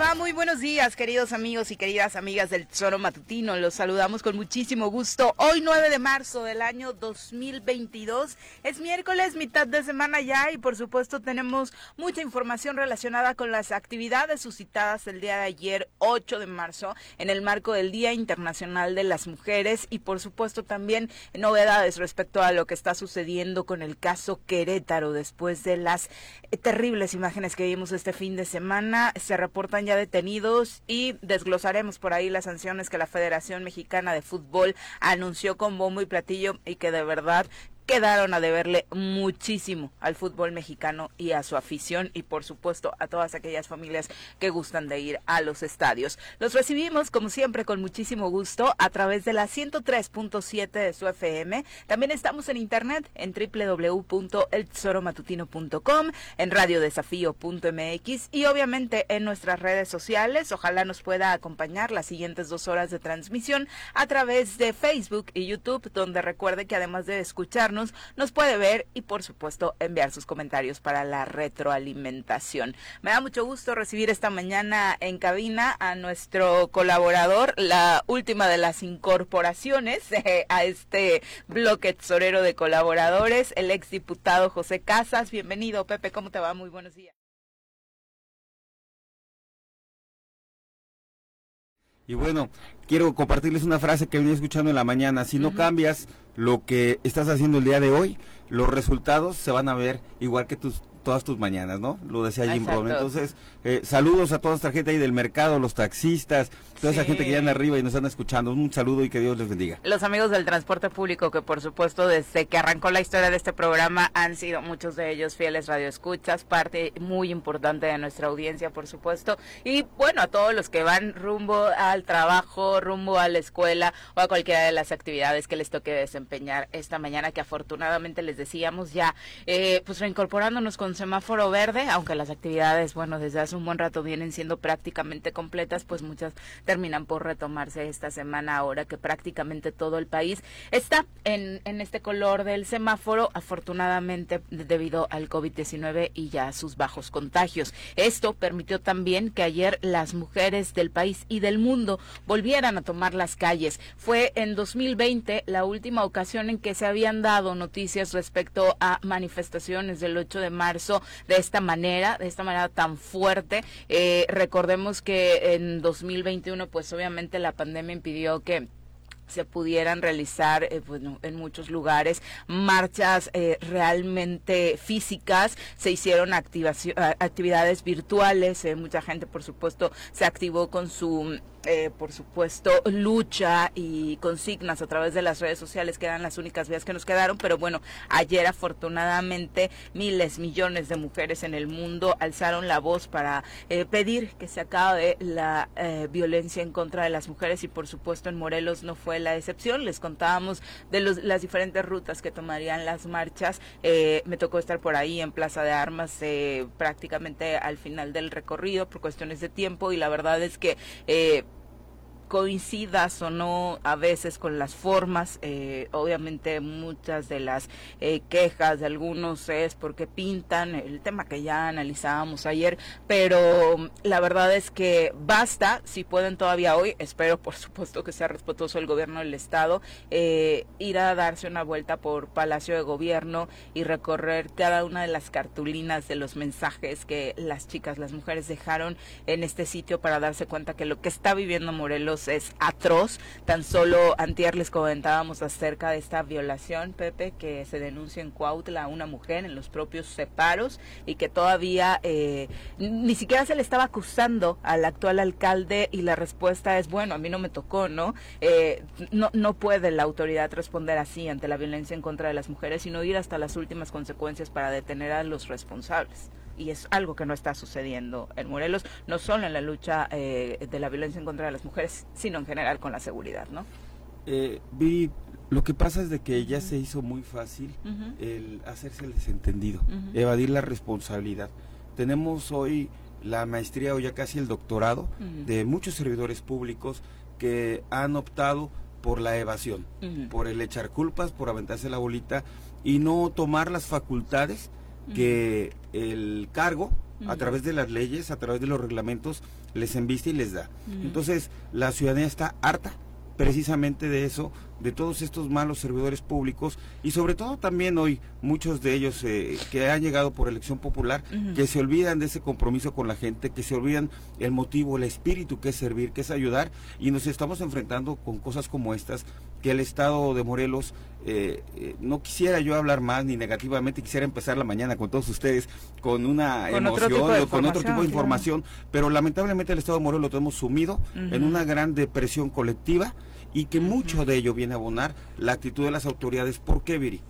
va? Muy buenos días, queridos amigos y queridas amigas del Tesoro Matutino. Los saludamos con muchísimo gusto. Hoy 9 de marzo del año 2022. Es miércoles, mitad de semana ya y por supuesto tenemos mucha información relacionada con las actividades suscitadas el día de ayer, 8 de marzo, en el marco del Día Internacional de las Mujeres y por supuesto también novedades respecto a lo que está sucediendo con el caso Querétaro después de las terribles imágenes que vimos este fin de semana. Se reportan ya detenidos y desglosaremos por ahí las sanciones que la Federación Mexicana de Fútbol anunció con bombo y platillo y que de verdad quedaron a deberle muchísimo al fútbol mexicano y a su afición y por supuesto a todas aquellas familias que gustan de ir a los estadios. Los recibimos como siempre con muchísimo gusto a través de la 103.7 de su FM. También estamos en internet en www.eltesoromatutino.com, en radiodesafío.mx y obviamente en nuestras redes sociales. Ojalá nos pueda acompañar las siguientes dos horas de transmisión a través de Facebook y YouTube, donde recuerde que además de escucharnos nos puede ver y por supuesto enviar sus comentarios para la retroalimentación. Me da mucho gusto recibir esta mañana en cabina a nuestro colaborador, la última de las incorporaciones eh, a este bloque tesorero de colaboradores, el exdiputado José Casas. Bienvenido, Pepe, ¿cómo te va? Muy buenos días. Y bueno, quiero compartirles una frase que venía escuchando en la mañana. Si no cambias lo que estás haciendo el día de hoy, los resultados se van a ver igual que tus todas tus mañanas, ¿no? Lo decía Jim Brown. Entonces, eh, saludos a toda esta gente ahí del mercado, los taxistas, toda esa gente que ya anda arriba y nos están escuchando. Un saludo y que Dios les bendiga. Los amigos del transporte público, que por supuesto desde que arrancó la historia de este programa han sido muchos de ellos fieles radioescuchas, parte muy importante de nuestra audiencia, por supuesto. Y bueno, a todos los que van rumbo al trabajo, rumbo a la escuela o a cualquiera de las actividades que les toque desempeñar esta mañana, que afortunadamente les decíamos ya, eh, pues reincorporándonos con semáforo verde, aunque las actividades, bueno, desde hace un buen rato vienen siendo prácticamente completas, pues muchas terminan por retomarse esta semana ahora que prácticamente todo el país está en, en este color del semáforo, afortunadamente debido al COVID-19 y ya sus bajos contagios. Esto permitió también que ayer las mujeres del país y del mundo volvieran a tomar las calles. Fue en 2020 la última ocasión en que se habían dado noticias respecto a manifestaciones del 8 de marzo de esta manera, de esta manera tan fuerte. Eh, recordemos que en 2021, pues obviamente la pandemia impidió que se pudieran realizar eh, bueno, en muchos lugares marchas eh, realmente físicas, se hicieron actividades virtuales, mucha gente por supuesto se activó con su eh, por supuesto, lucha y consignas a través de las redes sociales, que eran las únicas vías que nos quedaron, pero bueno, ayer afortunadamente miles, millones de mujeres en el mundo alzaron la voz para eh, pedir que se acabe la eh, violencia en contra de las mujeres y por supuesto en Morelos no fue la excepción, les contábamos de los, las diferentes rutas que tomarían las marchas, me tocó estar por ahí en Plaza de Armas prácticamente al final del recorrido por cuestiones de tiempo y la verdad es que coincidas o no a veces con las formas. Eh, obviamente muchas de las eh, quejas de algunos es porque pintan el tema que ya analizábamos ayer, pero la verdad es que basta, si pueden todavía hoy, espero por supuesto que sea respetuoso el gobierno del estado, eh, ir a darse una vuelta por Palacio de Gobierno y recorrer cada una de las cartulinas de los mensajes que las chicas, las mujeres dejaron en este sitio para darse cuenta que lo que está viviendo Morelos es atroz. Tan solo antier les comentábamos acerca de esta violación, Pepe, que se denuncia en Cuautla a una mujer en los propios separos y que todavía eh, ni siquiera se le estaba acusando al actual alcalde y la respuesta es, bueno, a mí no me tocó, ¿no? Eh, no, no puede la autoridad responder así ante la violencia en contra de las mujeres, sino ir hasta las últimas consecuencias para detener a los responsables y es algo que no está sucediendo en Morelos, no solo en la lucha eh, de la violencia en contra de las mujeres, sino en general con la seguridad, ¿no? Eh, vi, lo que pasa es de que ya se hizo muy fácil el hacerse el desentendido, evadir la responsabilidad. Tenemos hoy la maestría o ya casi el doctorado de muchos servidores públicos que han optado por la evasión, por el echar culpas, por aventarse la bolita y no tomar las facultades que el cargo a través de las leyes, a través de los reglamentos, les enviste y les da. Entonces, la ciudadanía está harta precisamente de eso, de todos estos malos servidores públicos y sobre todo también hoy muchos de ellos eh, que han llegado por elección popular, que se olvidan de ese compromiso con la gente, que se olvidan el motivo, el espíritu que es servir, que es ayudar y nos estamos enfrentando con cosas como estas que el Estado de Morelos, eh, eh, no quisiera yo hablar más ni negativamente, quisiera empezar la mañana con todos ustedes con una emoción o con otro tipo de información, pero lamentablemente el Estado de Morelos lo tenemos sumido en una gran depresión colectiva y que mucho de ello viene a abonar la actitud de las autoridades. ¿Por qué, Viri?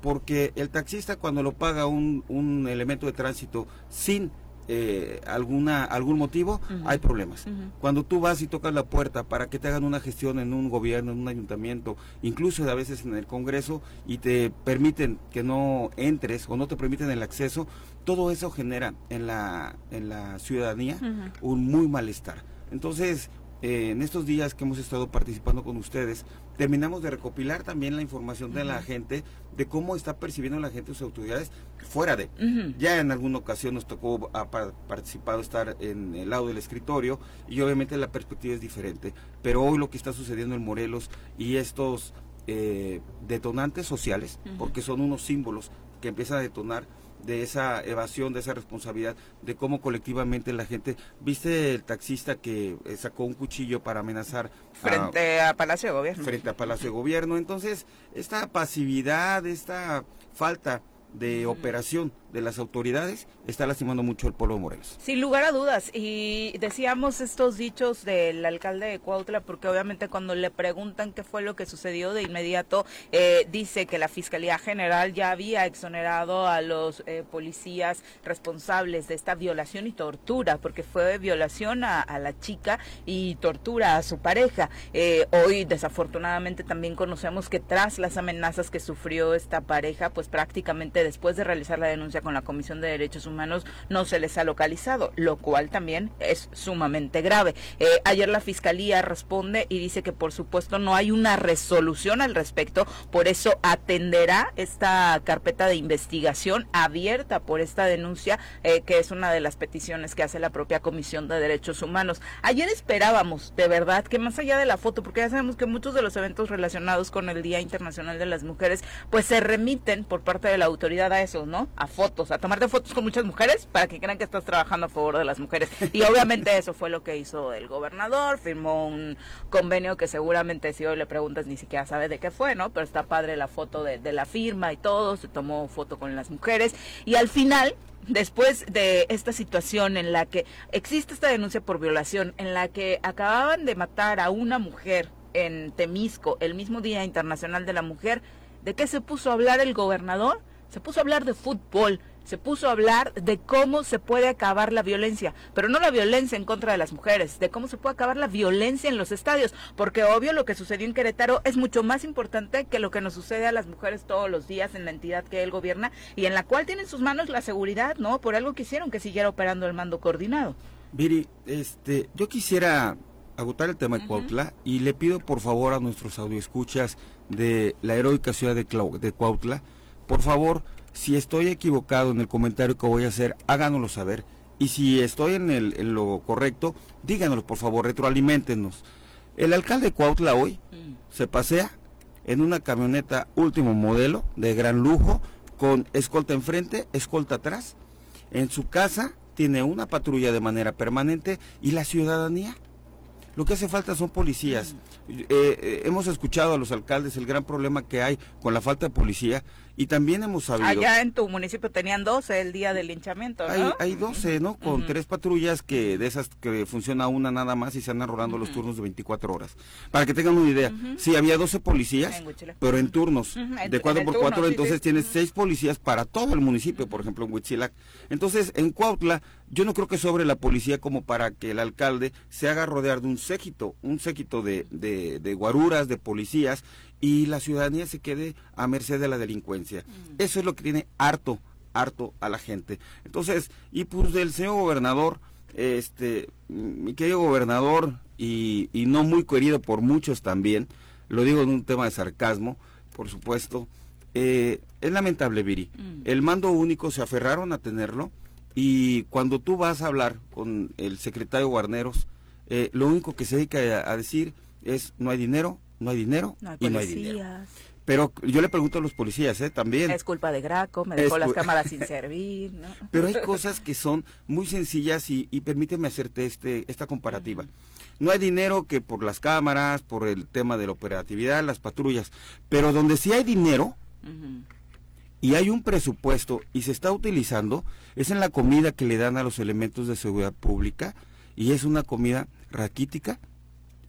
Porque el taxista cuando lo paga un, un elemento de tránsito sin eh, alguna algún motivo, hay problemas. Cuando tú vas y tocas la puerta para que te hagan una gestión en un gobierno, en un ayuntamiento, incluso a veces en el Congreso, y te permiten que no entres o no te permiten el acceso, todo eso genera en la, en la ciudadanía un muy malestar. Entonces, eh, en estos días que hemos estado participando con ustedes, terminamos de recopilar también la información de la gente, de cómo está percibiendo la gente sus autoridades fuera de. Ya en alguna ocasión nos tocó ha participado estar en el lado del escritorio y obviamente la perspectiva es diferente. Pero hoy lo que está sucediendo en Morelos y estos eh, detonantes sociales, porque son unos símbolos que empiezan a detonar de esa evasión, de esa responsabilidad, de cómo colectivamente la gente, viste el taxista que eh, sacó un cuchillo para amenazar frente a, Palacio de Gobierno. Frente a Palacio de Gobierno, entonces esta pasividad, esta falta de operación de las autoridades está lastimando mucho el pueblo de Morelos. Sin lugar a dudas, y decíamos estos dichos del alcalde de Cuautla, porque obviamente cuando le preguntan qué fue lo que sucedió de inmediato, eh, dice que la Fiscalía General ya había exonerado a los eh, policías responsables de esta violación y tortura, porque fue violación a, la chica y tortura a su pareja. Eh, hoy, desafortunadamente, también conocemos que tras las amenazas que sufrió esta pareja, pues prácticamente después de realizar la denuncia con la Comisión de Derechos Humanos no se les ha localizado, lo cual también es sumamente grave. Eh, ayer la Fiscalía responde y dice que por supuesto no hay una resolución al respecto, por eso atenderá esta carpeta de investigación abierta por esta denuncia, eh, que es una de las peticiones que hace la propia Comisión de Derechos Humanos. Ayer esperábamos, de verdad, que más allá de la foto, porque ya sabemos que muchos de los eventos relacionados con el Día Internacional de las Mujeres, pues se remiten por parte de la autoridad a eso, ¿no? A fotos a tomarte fotos con muchas mujeres para que crean que estás trabajando a favor de las mujeres. Y obviamente eso fue lo que hizo el gobernador, firmó un convenio que seguramente si hoy le preguntas ni siquiera sabe de qué fue, ¿no? Pero está padre la foto de, de la firma y todo, se tomó foto con las mujeres y al final después de esta situación en la que existe esta denuncia por violación, en la que acababan de matar a una mujer en Temisco el mismo Día Internacional de la Mujer, ¿de qué se puso a hablar el gobernador? Se puso a hablar de fútbol, se puso a hablar de cómo se puede acabar la violencia, pero no la violencia en contra de las mujeres, de cómo se puede acabar la violencia en los estadios, porque obvio lo que sucedió en Querétaro es mucho más importante que lo que nos sucede a las mujeres todos los días en la entidad que él gobierna y en la cual tiene en sus manos la seguridad, ¿no? Por algo quisieron que siguiera operando el mando coordinado. Viri, este, yo quisiera agotar el tema de Cuautla y le pido por favor a nuestros audioescuchas de la heroica ciudad de, de Cuautla, por favor, si estoy equivocado en el comentario que voy a hacer, háganoslo saber. Y si estoy en, el, en lo correcto, díganoslo, por favor, retroalimentenos. El alcalde Cuautla hoy se pasea en una camioneta último modelo de gran lujo, con escolta enfrente, escolta atrás. En su casa tiene una patrulla de manera permanente y la ciudadanía lo que hace falta son policías. Eh, eh, hemos escuchado a los alcaldes el gran problema que hay con la falta de policía y también hemos sabido... Allá en tu municipio tenían 12 el día del linchamiento, ¿no? Hay, hay 12, ¿no? Con tres patrullas que de esas que funciona una nada más y se andan rodando los turnos de 24 horas. Para que tengan una idea, sí, había 12 policías, pero en turnos de 4 por 4 entonces tienes 6 policías para todo el municipio, por ejemplo en Huitzilac. Entonces, en Cuautla, yo no creo que sobre la policía como para que el alcalde se haga rodear de un séquito, un séquito de, de, de guaruras, de policías, y la ciudadanía se quede a merced de la delincuencia. Mm. Eso es lo que tiene harto, harto a la gente. Entonces, y pues del señor gobernador, este, mi querido gobernador, y, y no muy querido por muchos también, lo digo en un tema de sarcasmo, por supuesto, eh, es lamentable, Viri. Mm. El mando único se aferraron a tenerlo, Y cuando tú vas a hablar con el secretario Guarneros, eh, lo único que se dedica a, decir es no hay dinero, no hay dinero y no hay dinero. Pero yo le pregunto a los policías, ¿eh? También. Es culpa de Graco, me dejó las cámaras sin servir, ¿no? Pero hay cosas que son muy sencillas y, y permíteme hacerte este, esta comparativa. No hay dinero que por las cámaras, por el tema de la operatividad, las patrullas, pero donde sí hay dinero y hay un presupuesto y se está utilizando, es en la comida que le dan a los elementos de seguridad pública y es una comida raquítica,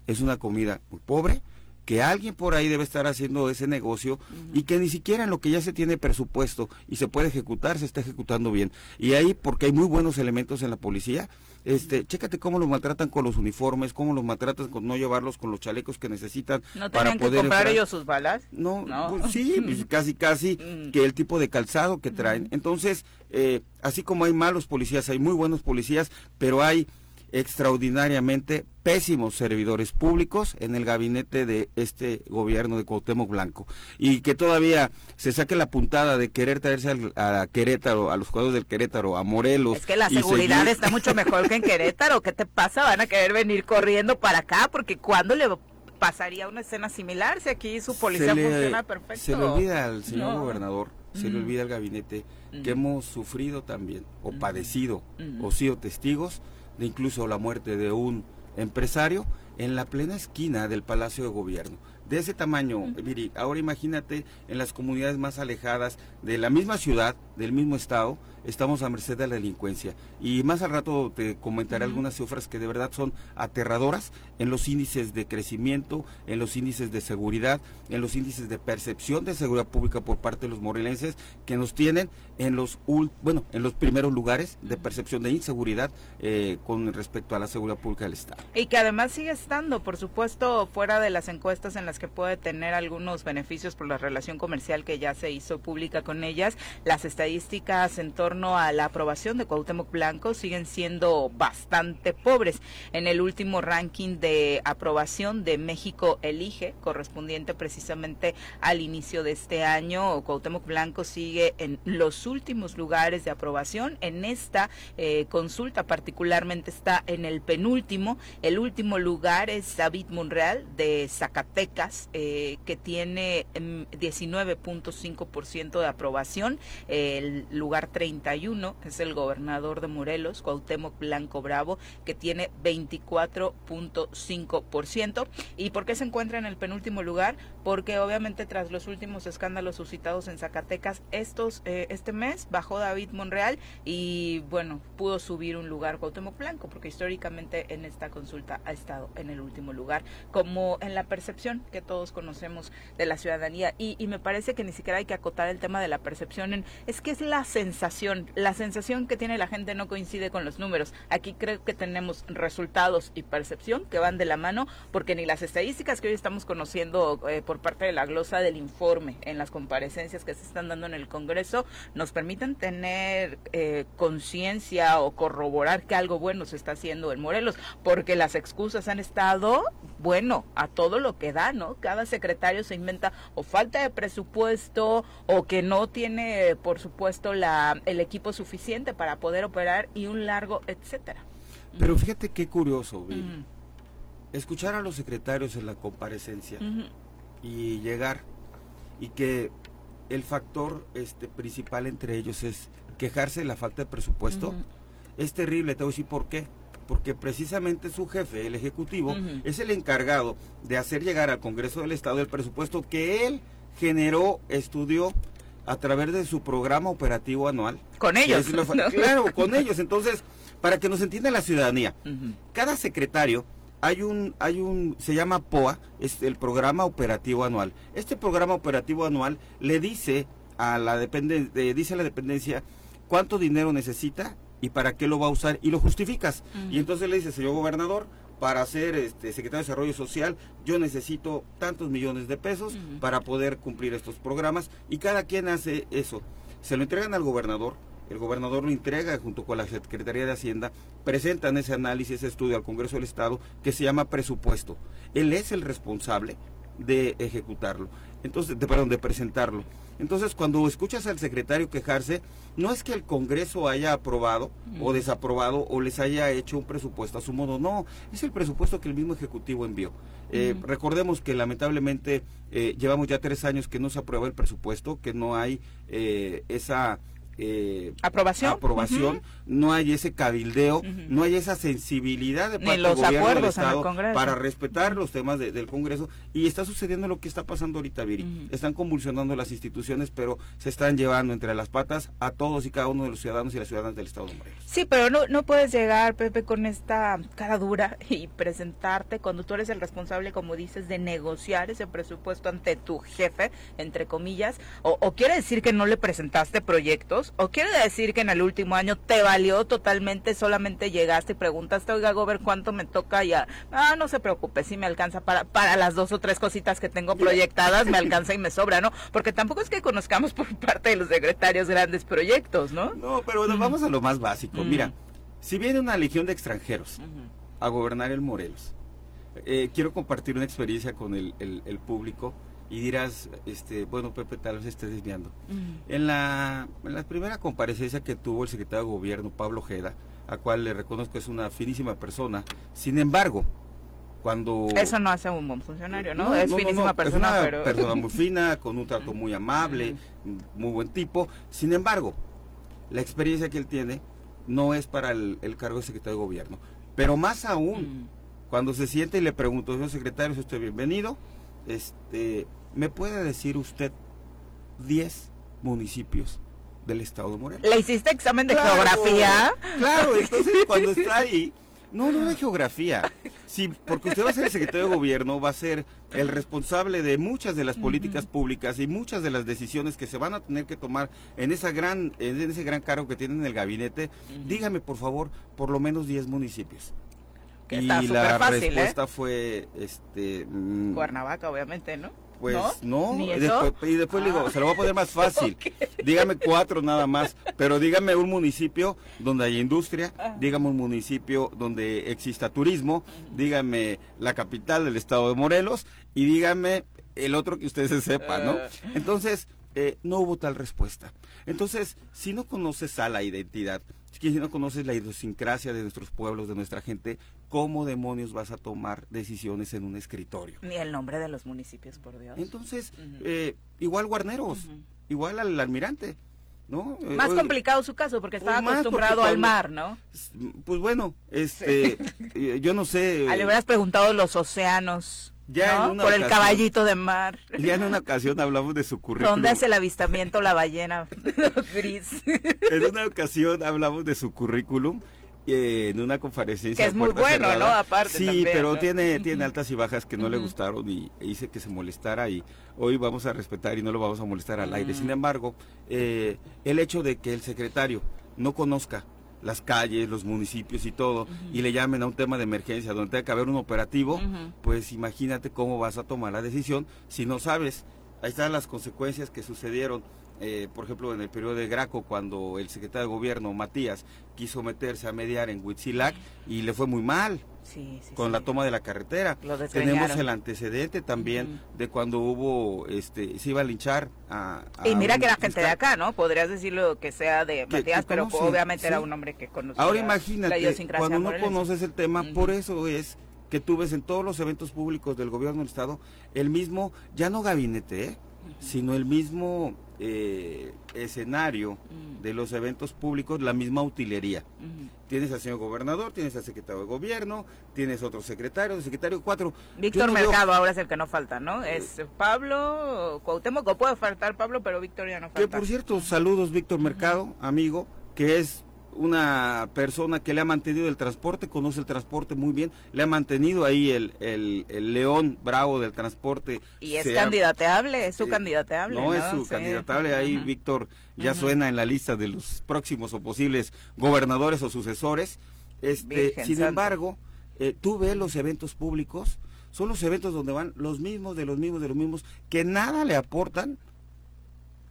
es una comida muy pobre, que alguien por ahí debe estar haciendo ese negocio y que ni siquiera en lo que ya se tiene presupuesto y se puede ejecutar se está ejecutando bien. Y ahí, porque hay muy buenos elementos en la policía, este, chécate cómo los maltratan con los uniformes, cómo los maltratan con no llevarlos con los chalecos que necesitan ¿No para poder que comprar ellos sus balas? No, pues sí, pues casi casi mm. que el tipo de calzado que traen. Entonces, eh, así como hay malos policías, hay muy buenos policías, pero hay extraordinariamente pésimos servidores públicos en el gabinete de este gobierno de Cuauhtémoc Blanco. Y que todavía se saque la puntada de querer traerse a Querétaro, a los jugadores del Querétaro, a Morelos. Es que la seguridad está mucho mejor que en Querétaro, ¿qué te pasa? Van a querer venir corriendo para acá porque cuando le pasaría una escena similar si aquí su policía funciona perfecto? Se le olvida al señor gobernador, se le olvida al gabinete que hemos sufrido también o padecido o sido testigos de incluso la muerte de un empresario en la plena esquina del Palacio de Gobierno. De ese tamaño, Viri, ahora imagínate en las comunidades más alejadas de la misma ciudad, del mismo estado, estamos a merced de la delincuencia. Y más al rato te comentaré algunas cifras que de verdad son aterradoras en los índices de crecimiento, en los índices de seguridad, en los índices de percepción de seguridad pública por parte de los morelenses que nos tienen en los bueno en los primeros lugares de percepción de inseguridad eh, con respecto a la seguridad pública del Estado. Y que además sigue estando, por supuesto, fuera de las encuestas en las que puede tener algunos beneficios por la relación comercial que ya se hizo pública con ellas, las estadísticas en torno a la aprobación de Cuauhtémoc Blanco siguen siendo bastante pobres. En el último ranking de aprobación de México Elige, correspondiente precisamente al inicio de este año, Cuauhtémoc Blanco sigue en los últimos lugares de aprobación. En esta eh, consulta particularmente está en el penúltimo. El último lugar es David Monreal de Zacatecas, eh, que tiene 19.5% mm, de aprobación. El lugar 30 es el gobernador de Morelos, Cuauhtémoc Blanco Bravo, que tiene 24.5%. ¿Y por qué se encuentra en el penúltimo lugar? Porque obviamente tras los últimos escándalos suscitados en Zacatecas, estos eh, este mes bajó David Monreal y bueno, pudo subir un lugar Cuauhtémoc Blanco, porque históricamente en esta consulta ha estado en el último lugar, como en la percepción que todos conocemos de la ciudadanía. Y, y me parece que ni siquiera hay que acotar el tema de la percepción en, es que es la sensación la sensación que tiene la gente no coincide con los números. Aquí creo que tenemos resultados y percepción que van de la mano, porque ni las estadísticas que hoy estamos conociendo eh, por parte de la glosa del informe en las comparecencias que se están dando en el Congreso nos permiten tener eh, conciencia o corroborar que algo bueno se está haciendo en Morelos, porque las excusas han estado, bueno, a todo lo que da, ¿no? Cada secretario se inventa o falta de presupuesto o que no tiene, por supuesto, la el equipo suficiente para poder operar y un largo, etcétera. Pero fíjate qué curioso, escuchar a los secretarios en la comparecencia y llegar y que el factor este principal entre ellos es quejarse de la falta de presupuesto es terrible, te voy a decir por qué. Porque precisamente su jefe, el ejecutivo, es el encargado de hacer llegar al Congreso del Estado el presupuesto que él generó, estudió a través de su programa operativo anual. Con ellos. Claro, con ellos. Entonces, para que nos entienda la ciudadanía, cada secretario hay un, hay un, se llama POA, es el programa operativo anual. Este programa operativo anual le dice a la dependencia, dice a la dependencia cuánto dinero necesita y para qué lo va a usar y lo justificas. Y entonces le dice, señor gobernador, para ser este, secretario de Desarrollo Social, yo necesito tantos millones de pesos para poder cumplir estos programas y cada quien hace eso. Se lo entregan al gobernador, el gobernador lo entrega junto con la Secretaría de Hacienda, presentan ese análisis, ese estudio al Congreso del Estado que se llama presupuesto. Él es el responsable de ejecutarlo. Entonces, de, perdón, de presentarlo. Entonces, cuando escuchas al secretario quejarse, no es que el Congreso haya aprobado o desaprobado o les haya hecho un presupuesto a su modo, no, es el presupuesto que el mismo Ejecutivo envió. Eh, recordemos que lamentablemente eh, llevamos ya tres años que no se aprueba el presupuesto, que no hay eh, esa eh, aprobación, aprobación no hay ese cabildeo, no hay esa sensibilidad de parte del gobierno del Estado para respetar los temas del Congreso. Y está sucediendo lo que está pasando ahorita, Viri. Están convulsionando las instituciones, pero se están llevando entre las patas a todos y cada uno de los ciudadanos y las ciudadanas del Estado de Morelos. Sí, pero no, no puedes llegar, Pepe, con esta cara dura y presentarte cuando tú eres el responsable, como dices, de negociar ese presupuesto ante tu jefe, entre comillas, o, o quiere decir que no le presentaste proyectos ¿O quiere decir que en el último año te valió totalmente, solamente llegaste y preguntaste, oiga, Gober, ¿cuánto me toca? Ya, ah, no se preocupe, si me alcanza para, para las dos o tres cositas que tengo proyectadas, me alcanza y me sobra, ¿no? Porque tampoco es que conozcamos por parte de los secretarios grandes proyectos, ¿no? No, pero bueno, vamos a lo más básico. Mira, si viene una legión de extranjeros a gobernar el Morelos, eh, quiero compartir una experiencia con el, el público y dirás, este, bueno, Pepe, tal vez esté desviando. En, la, en la primera comparecencia que tuvo el secretario de Gobierno, Pablo Jeda, a cual le reconozco que es una finísima persona, sin embargo, cuando... Eso no hace un buen funcionario, ¿no? es finísima persona, es una persona muy fina, con un trato muy amable, muy buen tipo. Sin embargo, la experiencia que él tiene no es para el, cargo de secretario de Gobierno. Pero más aún, cuando se siente y le pregunto, señor secretario, usted bienvenido, este, ¿Me puede decir usted 10 municipios del estado de Morelos? ¿Le hiciste examen de geografía? Claro, entonces cuando está ahí, no, no de geografía. Sí, porque usted va a ser el secretario de gobierno, va a ser el responsable de muchas de las políticas públicas y muchas de las decisiones que se van a tener que tomar en esa gran en ese gran cargo que tiene en el gabinete. Dígame, por favor, por lo menos 10 municipios. y la ¿eh? respuesta fue este mm, Cuernavaca, obviamente, ¿no? Pues no, y, después, le digo, ah. se lo voy a poner más fácil. Dígame cuatro nada más, pero dígame un municipio donde haya industria, ah. dígame un municipio donde exista turismo, dígame la capital del estado de Morelos y dígame el otro que usted se sepa, ¿no? Ah. Entonces, eh, no hubo tal respuesta. Entonces, si no conoces a la identidad, si no conoces la idiosincrasia de nuestros pueblos, de nuestra gente, ¿cómo demonios vas a tomar decisiones en un escritorio? Ni el nombre de los municipios, por Dios. Entonces, eh, igual Guarneros, igual al almirante. ¿No? Eh, más complicado su caso porque estaba acostumbrado al mar, ¿no? Pues bueno, este, yo no sé. le hubieras preguntado los océanos. Ya Por el caballito de mar. Ya en una ocasión hablamos de su currículum. ¿Dónde hace el avistamiento la ballena gris? en una ocasión hablamos de su currículum eh, en una conferencia. Que es muy bueno, ¿no? Aparte. Sí, pero tiene, tiene altas y bajas que no le gustaron y hice que se molestara y hoy vamos a respetar y no lo vamos a molestar al aire. Sin embargo, eh, el hecho de que el secretario no conozca las calles, los municipios y todo, y le llamen a un tema de emergencia donde tenga que haber un operativo, pues imagínate cómo vas a tomar la decisión si no sabes. Ahí están las consecuencias que sucedieron, eh, por ejemplo, en el periodo de Graco, cuando el secretario de gobierno, Matías, quiso meterse a mediar en Huitzilac y le fue muy mal con la toma de la carretera. Tenemos el antecedente también de cuando hubo, este, se iba a linchar a... y mira que la gente de acá, ¿no? Podrías decirlo que sea de Matías, pero obviamente era un hombre que conocía Ahora imagínate, cuando no conoces el tema, por eso es que tú ves en todos los eventos públicos del gobierno del Estado el mismo, ya no gabinete, ¿eh? Sino el mismo eh, escenario mm. de los eventos públicos, la misma utilería. Tienes al señor gobernador, tienes al secretario de gobierno, tienes otro secretario, el secretario cuatro. Víctor Mercado ahora es el que no falta, ¿no? Eh, es Pablo, Cuauhtémoc, puede faltar Pablo, pero Víctor ya no falta. Que por cierto, saludos Víctor Mercado, amigo, que es una persona que le ha mantenido el transporte, conoce el transporte muy bien, le ha mantenido ahí el, el, león bravo del transporte. Y es candidateable, es su candidateable. No, es su candidatable, ahí Víctor ya suena en la lista de los próximos o posibles gobernadores o sucesores. Este, sin embargo, eh, tú ves los eventos públicos, son los eventos donde van los mismos, de los mismos, de los mismos, que nada le aportan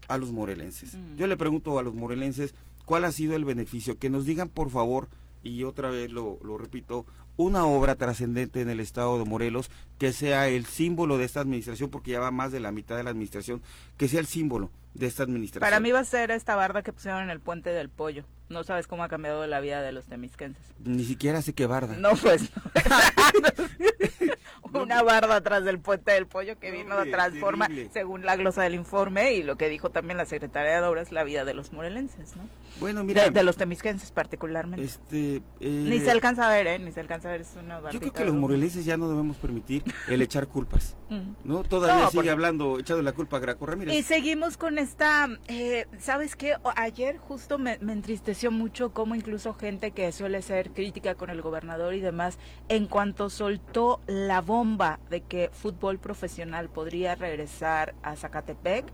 a los morelenses. Yo le pregunto a los morelenses, ¿Cuál ha sido el beneficio? Que nos digan, por favor, y otra vez lo, repito, una obra trascendente en el estado de Morelos que sea el símbolo de esta administración, porque ya va más de la mitad de la administración, que sea el símbolo de esta administración. Para mí va a ser esta barda que pusieron en el puente del pollo. No sabes cómo ha cambiado la vida de los temisquenses. Ni siquiera sé qué barda. No, pues. Una barda atrás del puente del pollo que vino a transformar, según la glosa del informe y lo que dijo también la secretaria de Obras, la vida de los morelenses, ¿no? Bueno, mira. De, los temisquenses particularmente. Este, Ni se eh, alcanza a ver, ¿eh? Ni se alcanza. Es una yo creo que los morelenses ya no debemos permitir el echar culpas. ¿No? Todavía sigue hablando, echando la culpa a Graco Ramírez. Y seguimos con esta. Eh, ¿Sabes qué? Ayer justo me, me entristeció mucho cómo incluso gente que suele ser crítica con el gobernador y demás, en cuanto soltó la bomba de que fútbol profesional podría regresar a Zacatepec,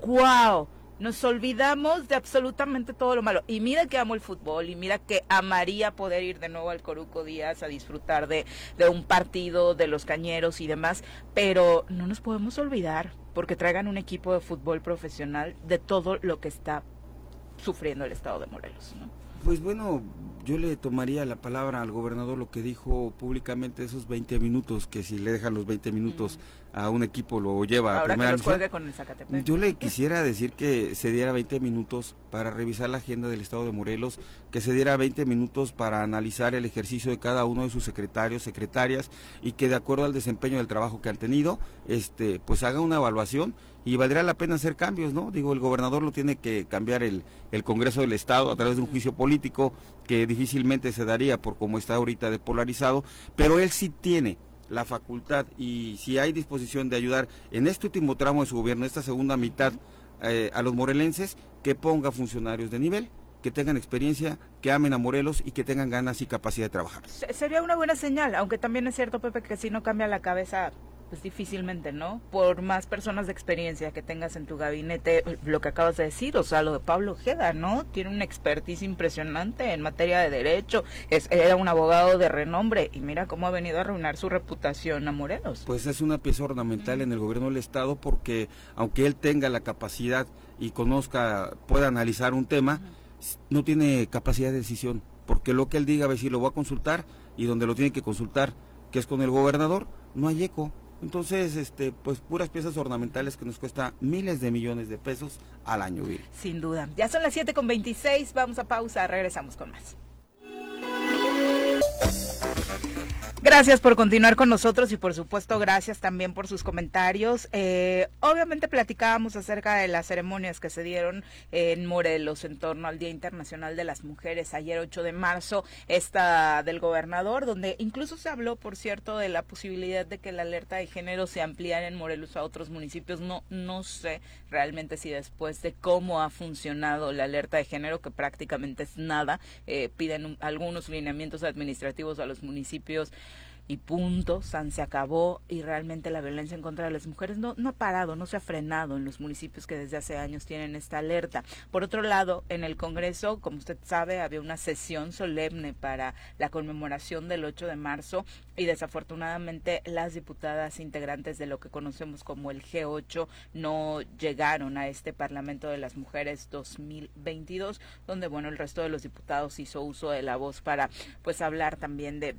¡guau! Nos olvidamos de absolutamente todo lo malo. Y mira que amo el fútbol y mira que amaría poder ir de nuevo al Coruco Díaz a disfrutar de, de un partido, de los cañeros y demás. Pero no nos podemos olvidar, porque traigan un equipo de fútbol profesional, de todo lo que está sufriendo el estado de Morelos. ¿no? Pues bueno, yo le tomaría la palabra al gobernador lo que dijo públicamente esos 20 minutos, que si le dejan los 20 minutos a un equipo lo lleva a primera con el Yo le quisiera decir que se diera 20 minutos para revisar la agenda del Estado de Morelos, que se diera 20 minutos para analizar el ejercicio de cada uno de sus secretarios, secretarias y que de acuerdo al desempeño del trabajo que han tenido, este, pues haga una evaluación y valdría la pena hacer cambios, ¿no? Digo, el gobernador lo tiene que cambiar el, el Congreso del Estado a través de un juicio político que difícilmente se daría por cómo está ahorita depolarizado, pero él sí tiene la facultad y si hay disposición de ayudar en este último tramo de su gobierno, esta segunda mitad, eh, a los morelenses, que ponga funcionarios de nivel que tengan experiencia, que amen a Morelos y que tengan ganas y capacidad de trabajar. Sería una buena señal, aunque también es cierto, Pepe, que si no cambia la cabeza pues difícilmente, ¿no? Por más personas de experiencia que tengas en tu gabinete, lo que acabas de decir, o sea, lo de Pablo Ojeda, ¿no? Tiene una expertise impresionante en materia de derecho, es, era un abogado de renombre y mira cómo ha venido a arruinar su reputación a Morelos. Pues es una pieza ornamental en el gobierno del Estado porque aunque él tenga la capacidad y conozca, pueda analizar un tema, no tiene capacidad de decisión, porque lo que él diga, a ver si lo va a consultar y donde lo tiene que consultar, que es con el gobernador, no hay eco. Entonces, este, pues puras piezas ornamentales que nos cuesta miles de millones de pesos al año, Sin duda. Ya son las 7 con 26, vamos a pausa, regresamos con más. Gracias por continuar con nosotros y por supuesto gracias también por sus comentarios. Eh, obviamente platicábamos acerca de las ceremonias que se dieron en Morelos en torno al Día Internacional de las Mujeres ayer 8 de marzo, esta del gobernador, donde incluso se habló, por cierto, de la posibilidad de que la alerta de género se ampliara en Morelos a otros municipios. No, no sé realmente si después de cómo ha funcionado la alerta de género, que prácticamente es nada, eh, piden algunos lineamientos administrativos a los municipios y punto, San se acabó y realmente la violencia en contra de las mujeres no, no ha parado, no se ha frenado en los municipios que desde hace años tienen esta alerta. Por otro lado, en el Congreso, como usted sabe, había una sesión solemne para la conmemoración del 8 de marzo y desafortunadamente las diputadas integrantes de lo que conocemos como el G8 no llegaron a este Parlamento de las Mujeres 2022, donde bueno, el resto de los diputados hizo uso de la voz para pues hablar también de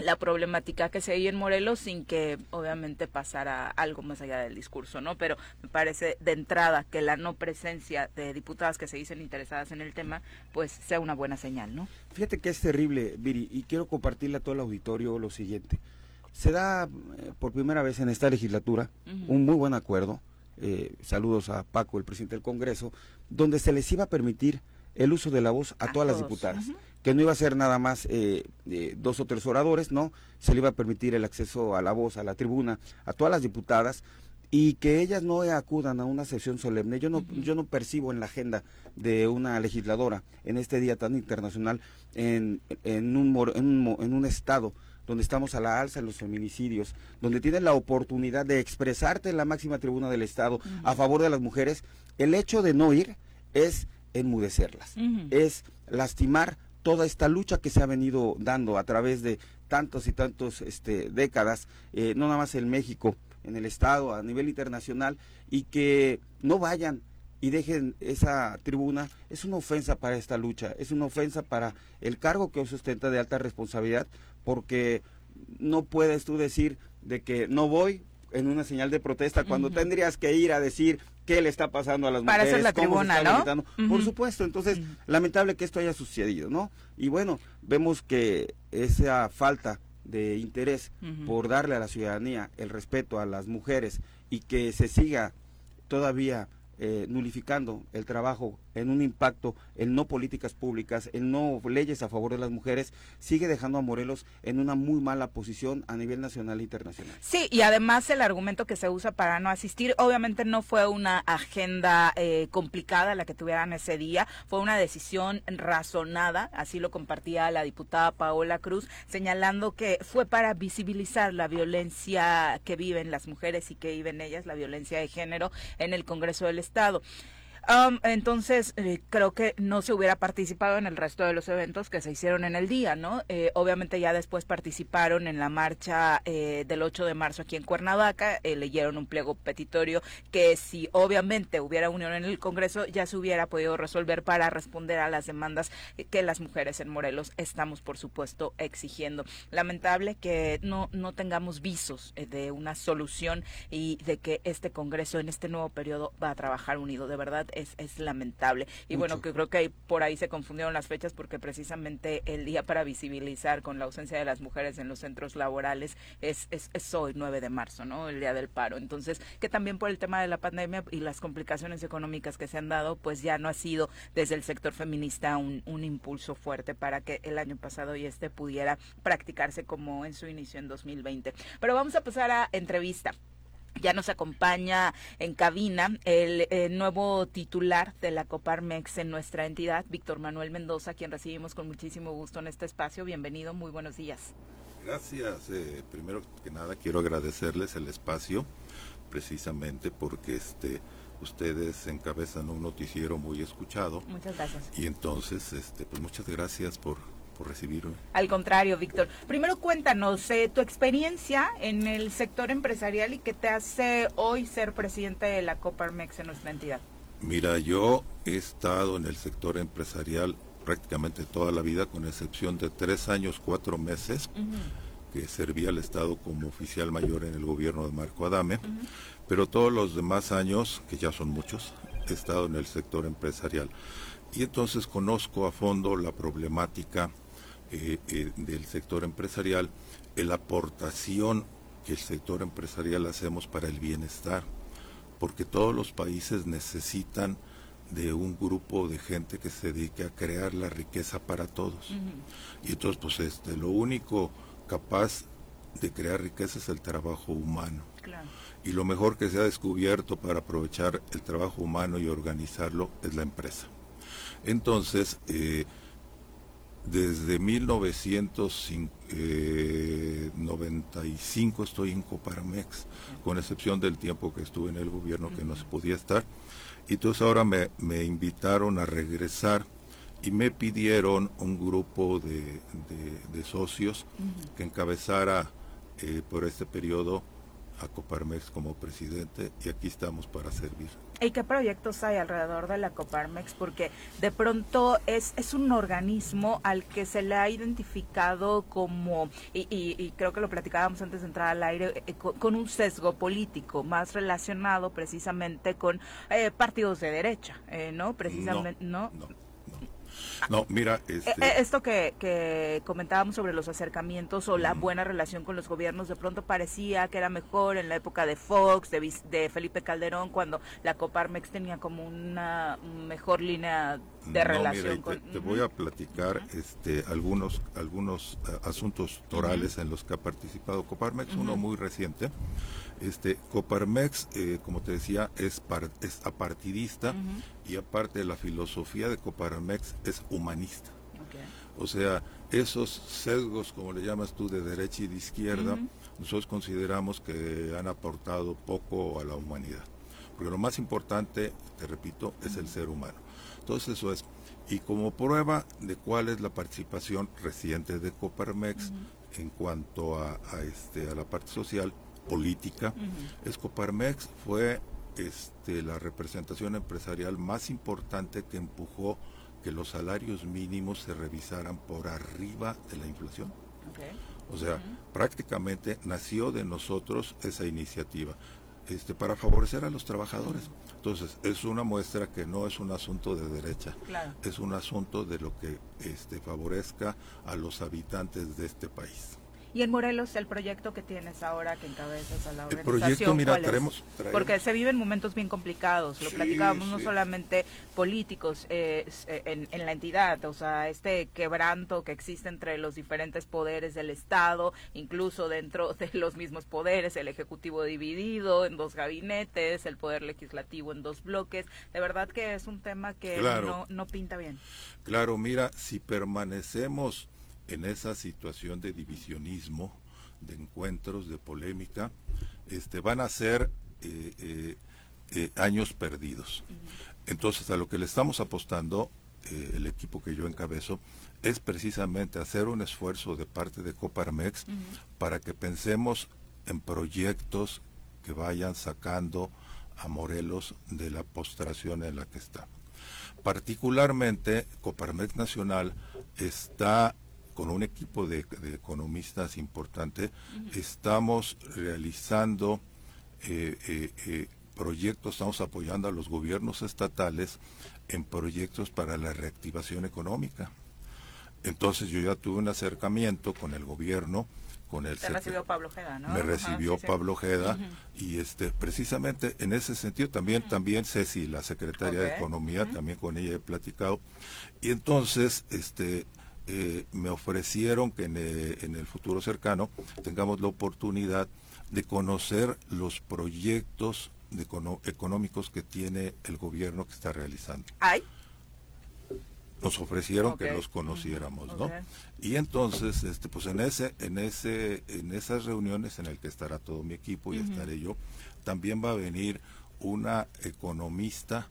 la problemática que se hay en Morelos sin que obviamente pasara algo más allá del discurso, ¿no? Pero me parece de entrada que la no presencia de diputadas que se dicen interesadas en el tema, pues sea una buena señal, ¿no? Fíjate que es terrible, Viri, y quiero compartirle a todo el auditorio lo siguiente. Se da eh, por primera vez en esta legislatura un muy buen acuerdo, eh, saludos a Paco, el presidente del Congreso, donde se les iba a permitir el uso de la voz a, todas las diputadas que no iba a ser nada más eh, dos o tres oradores, no, se le iba a permitir el acceso a la voz, a la tribuna, a todas las diputadas y que ellas no acudan a una sesión solemne. Yo no, yo no percibo en la agenda de una legisladora en este día tan internacional en, en, un, en, un, estado donde estamos a la alza en los feminicidios, donde tienes la oportunidad de expresarte en la máxima tribuna del Estado a favor de las mujeres, el hecho de no ir es enmudecerlas, es lastimar toda esta lucha que se ha venido dando a través de tantos y tantos este, décadas, eh, no nada más en México, en el Estado, a nivel internacional, y que no vayan y dejen esa tribuna, es una ofensa para esta lucha, es una ofensa para el cargo que os sustenta de alta responsabilidad, porque no puedes tú decir de que no voy en una señal de protesta cuando tendrías que ir a decir qué le está pasando a las para mujeres, la tribuna, ¿no? Por supuesto, entonces, lamentable que esto haya sucedido, ¿no? Y bueno, vemos que esa falta de interés por darle a la ciudadanía el respeto a las mujeres y que se siga todavía eh, nulificando el trabajo en un impacto en no políticas públicas, en no leyes a favor de las mujeres, sigue dejando a Morelos en una muy mala posición a nivel nacional e internacional. Sí, y además el argumento que se usa para no asistir, obviamente no fue una agenda eh, complicada la que tuvieran ese día, fue una decisión razonada, así lo compartía la diputada Paola Cruz, señalando que fue para visibilizar la violencia que viven las mujeres y que viven ellas, la violencia de género en el Congreso del Estado entonces, eh, creo que no se hubiera participado en el resto de los eventos que se hicieron en el día, ¿no? Eh, obviamente ya después participaron en la marcha eh, del 8 de marzo aquí en Cuernavaca, leyeron un pliego petitorio que si obviamente hubiera unión en el Congreso ya se hubiera podido resolver para responder a las demandas que las mujeres en Morelos estamos, por supuesto, exigiendo. Lamentable que no, no tengamos visos de una solución y de que este Congreso en este nuevo periodo va a trabajar unido. De verdad, es, lamentable. Y bueno, que creo que por ahí se confundieron las fechas porque precisamente el día para visibilizar con la ausencia de las mujeres en los centros laborales es, es, hoy, 9 de marzo, ¿no? El día del paro. Entonces, que también por el tema de la pandemia y las complicaciones económicas que se han dado, pues ya no ha sido desde el sector feminista un, un impulso fuerte para que el año pasado y este pudiera practicarse como en su inicio en 2020. Pero vamos a pasar a entrevista. Ya nos acompaña en cabina el, eh, nuevo titular de la Coparmex en nuestra entidad, Víctor Manuel Mendoza, quien recibimos con muchísimo gusto en este espacio. Bienvenido, muy buenos días. Gracias. Eh, primero que nada quiero agradecerles el espacio, precisamente porque este ustedes encabezan un noticiero muy escuchado. Muchas gracias. Y entonces, este, pues muchas gracias por por recibirme. Al contrario, Víctor. Primero cuéntanos eh, tu experiencia en el sector empresarial y qué te hace hoy ser presidente de la Coparmex en nuestra entidad. Mira, yo he estado en el sector empresarial prácticamente toda la vida, con excepción de tres años, cuatro meses, que serví al Estado como oficial mayor en el gobierno de Marco Adame, pero todos los demás años, que ya son muchos, he estado en el sector empresarial. Y entonces conozco a fondo la problemática eh, eh, del sector empresarial, la aportación que el sector empresarial hacemos para el bienestar, porque todos los países necesitan de un grupo de gente que se dedique a crear la riqueza para todos. Y entonces, pues, este, lo único capaz de crear riqueza es el trabajo humano. Y lo mejor que se ha descubierto para aprovechar el trabajo humano y organizarlo es la empresa. Entonces, eh, desde 1995 estoy en Coparmex, con excepción del tiempo que estuve en el gobierno que no se podía estar. Y entonces ahora me, invitaron a regresar y me pidieron un grupo de, socios que encabezara eh, por este periodo a Coparmex como presidente y aquí estamos para servir. ¿Y qué proyectos hay alrededor de la Coparmex? Porque de pronto es, es un organismo al que se le ha identificado como, y, creo que lo platicábamos antes de entrar al aire, eh, con, un sesgo político más relacionado precisamente con eh, partidos de derecha, eh, ¿no? Precisamente, ¿no? No, mira, este... Eh, esto que, que, comentábamos sobre los acercamientos o la buena relación con los gobiernos, de pronto parecía que era mejor en la época de Fox, de, de Felipe Calderón, cuando la Coparmex tenía como una mejor línea de relación con... Te, voy a platicar este, algunos, algunos eh, asuntos torales en los que ha participado Coparmex, uno muy reciente. Este, Coparmex, eh, como te decía, es, es apartidista y aparte de la filosofía de Coparmex es humanista. O sea, esos sesgos, como le llamas tú, de derecha y de izquierda, nosotros consideramos que han aportado poco a la humanidad. Porque lo más importante, te repito, es el ser humano. Entonces eso es. Y como prueba de cuál es la participación reciente de Coparmex en cuanto a, este, a la parte social, política, Escoparmex fue este, la representación empresarial más importante que empujó que los salarios mínimos se revisaran por arriba de la inflación. O sea, prácticamente nació de nosotros esa iniciativa. Este, para favorecer a los trabajadores. Entonces, es una muestra que no es un asunto de derecha, es un asunto de lo que este, favorezca a los habitantes de este país. Y en Morelos, el proyecto que tienes ahora, que encabezas a la organización, el proyecto, mira, traemos, Porque se viven momentos bien complicados, lo platicábamos no solamente políticos eh, en, en, la entidad, o sea, este quebranto que existe entre los diferentes poderes del Estado, incluso dentro de los mismos poderes, el Ejecutivo dividido en dos gabinetes, el Poder Legislativo en dos bloques, de verdad que es un tema que no, no pinta bien. Claro, mira, si permanecemos en esa situación de divisionismo, de encuentros, de polémica, este, van a ser eh, eh, eh, años perdidos. Entonces, a lo que le estamos apostando, el equipo que yo encabezo, es precisamente hacer un esfuerzo de parte de Coparmex para que pensemos en proyectos que vayan sacando a Morelos de la postración en la que está. Particularmente, Coparmex Nacional está con un equipo de, economistas importante, estamos realizando eh, eh, eh, proyectos, estamos apoyando a los gobiernos estatales en proyectos para la reactivación económica. Entonces yo ya tuve un acercamiento con el gobierno, con el Me recibió Pablo Jeda, ¿no? Me recibió Pablo Jeda y este precisamente en ese sentido también también Ceci, la secretaria de Economía, también con ella he platicado. Y entonces este eh, me ofrecieron que eh, en, el futuro cercano tengamos la oportunidad de conocer los proyectos económicos que tiene el gobierno que está realizando. ¿Ay? Nos ofrecieron que los conociéramos, ¿no? Y entonces, este, pues en ese, en ese, en esas reuniones en el que estará todo mi equipo y estaré yo, también va a venir una economista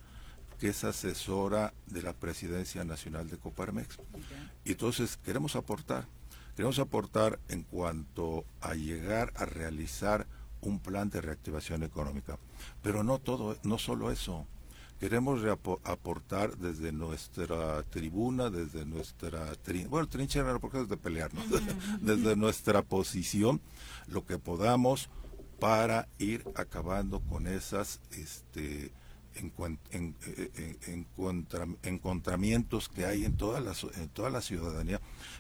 que es asesora de la Presidencia Nacional de Coparmex. Y entonces queremos aportar, queremos aportar en cuanto a llegar a realizar un plan de reactivación económica. Pero no todo, no solo eso. Queremos aportar desde nuestra tribuna, desde nuestra bueno, trinchera porque es de pelearnos, desde nuestra posición, lo que podamos para ir acabando con esas este, encontramientos que hay en toda, la, en toda la ciudadanía.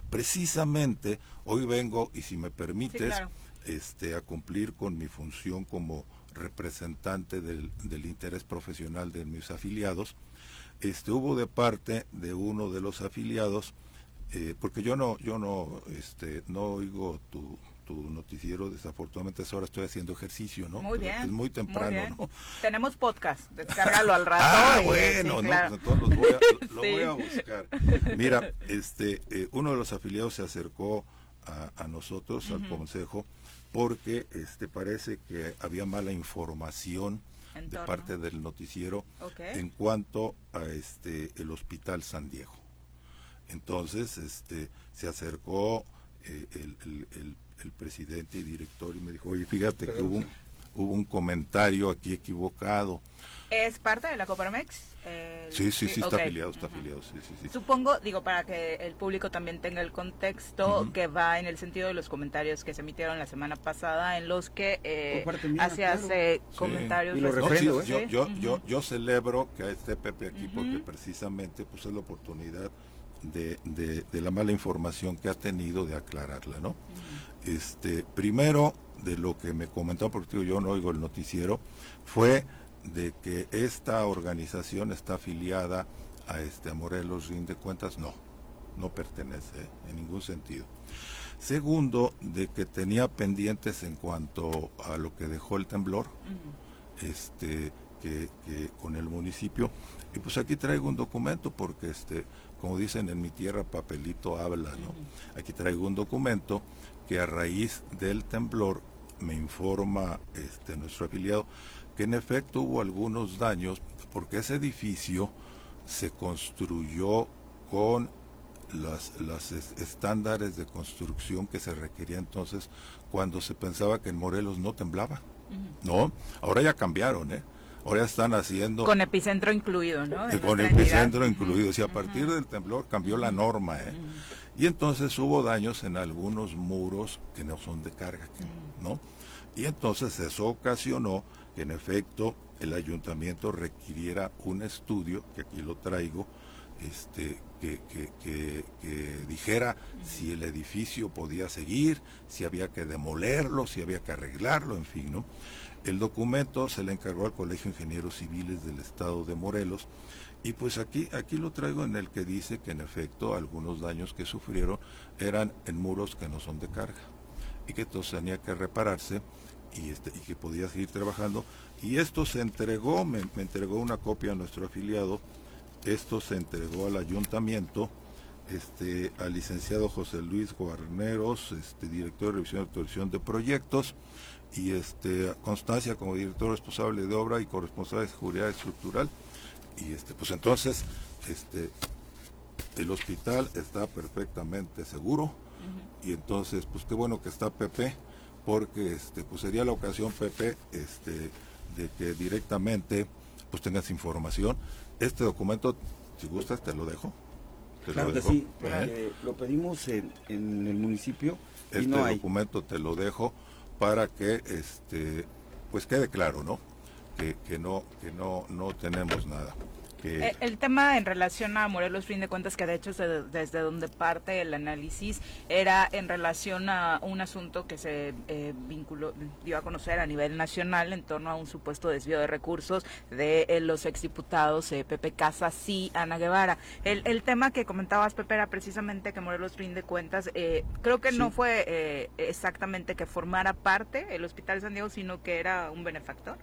Precisamente hoy vengo, y si me permites, este, a cumplir con mi función como representante del, del, interés profesional de mis afiliados. Este, hubo de parte de uno de los afiliados, eh, porque yo no, yo no, este, no oigo tu, tu noticiero, desafortunadamente ahora estoy haciendo ejercicio, ¿no? Muy bien. Es muy temprano, ¿no? Tenemos podcast, descárgalo al rato. ah, bueno, no, pues entonces los voy a, lo voy a buscar. Mira, este, eh, uno de los afiliados se acercó a, nosotros, al consejo, porque este parece que había mala información de parte del noticiero en cuanto a este el hospital San Diego. Entonces, este, se acercó eh, el, el el presidente y director y me dijo, oye, fíjate que hubo un, hubo un comentario aquí equivocado. ¿Es parte de la Coparmex? sí, sí, sí, está afiliado, está afiliado, sí, sí, sí. Supongo, digo, para que el público también tenga el contexto, que va en el sentido de los comentarios que se emitieron la semana pasada, en los que eh, hacías comentarios. yo, yo, yo, yo celebro que esté Pepe aquí porque precisamente pues es la oportunidad de, de, de, la mala información que ha tenido de aclararla, ¿no? Este, primero de lo que me comentó, porque yo no oigo el noticiero, fue de que esta organización está afiliada a este a Morelos Rinde Cuentas, no, no pertenece en ningún sentido. Segundo, de que tenía pendientes en cuanto a lo que dejó el temblor, este, que, con el municipio. Y pues aquí traigo un documento porque, este, como dicen en mi tierra, papelito habla, ¿no? Aquí traigo un documento que a raíz del temblor me informa este nuestro afiliado que en efecto hubo algunos daños porque ese edificio se construyó con los estándares de construcción que se requería entonces cuando se pensaba que en Morelos no temblaba. No, ahora ya cambiaron, ¿eh? Ahora están haciendo... Con epicentro incluido, ¿no? con epicentro incluido. Si a partir del temblor cambió la norma, ¿eh? Y entonces hubo daños en algunos muros que no son de carga, ¿no? Y entonces eso ocasionó que en efecto el ayuntamiento requiriera un estudio, que aquí lo traigo, este, que, que, dijera si el edificio podía seguir, si había que demolerlo, si había que arreglarlo, en fin, ¿no? El documento se le encargó al Colegio de Ingenieros Civiles del Estado de Morelos y pues aquí, aquí lo traigo en el que dice que en efecto algunos daños que sufrieron eran en muros que no son de carga y que entonces tenía que repararse y, este, que podía seguir trabajando. Y esto se entregó, me, entregó una copia a nuestro afiliado, esto se entregó al ayuntamiento, este, al licenciado José Luis Guarneros, este, director de revisión y autorización de proyectos, y este, Constancia como director responsable de obra y corresponsable de seguridad estructural. Y este, pues entonces, este, el hospital está perfectamente seguro, y entonces, pues qué bueno que está Pepe, porque este, pues sería la ocasión, Pepe, este, de que directamente pues tengas información. Este documento, si gustas, te lo dejo. claro que sí, ¿Eh? lo pedimos en, el municipio. Y este documento te lo dejo para que este pues quede claro, ¿no? Que, que no que no no tenemos nada. Eh, el tema en relación a Morelos, fin de cuentas, que de hecho desde donde parte el análisis era en relación a un asunto que se eh, vinculó, dio a conocer a nivel nacional en torno a un supuesto desvío de recursos de eh, los exdiputados Pepe Casas y Ana Guevara. El, el, tema que comentabas, Pepe, era precisamente que Morelos, fin de cuentas, creo que no fue exactamente que formara parte el Hospital San Diego, sino que era un benefactor.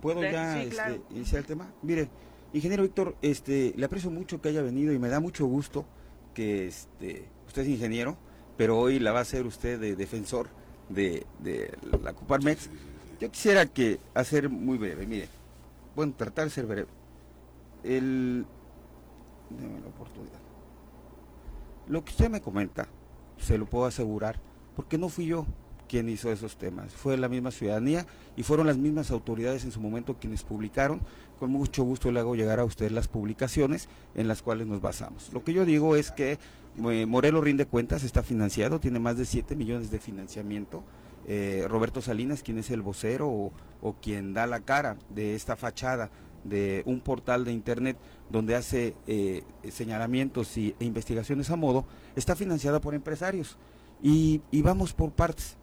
¿Puedo ya este, iniciar el tema? Mire, Ingeniero Víctor, este, le aprecio mucho que haya venido y me da mucho gusto que este, usted es ingeniero, pero hoy la va a ser usted de defensor de, la Coparmex. Yo quisiera que hacer muy breve, mire, bueno, tratar de ser breve. El, la oportunidad. Lo que usted me comenta, se lo puedo asegurar, porque no fui yo quien hizo esos temas, fue la misma ciudadanía y fueron las mismas autoridades en su momento quienes publicaron con mucho gusto le hago llegar a usted las publicaciones en las cuales nos basamos. Lo que yo digo es que eh, Morelos rinde cuentas, está financiado, tiene más de 7 millones de financiamiento. Eh, Roberto Salinas, quien es el vocero o, quien da la cara de esta fachada de un portal de internet donde hace eh, señalamientos y, e investigaciones a modo, está financiada por empresarios. Y vamos por partes.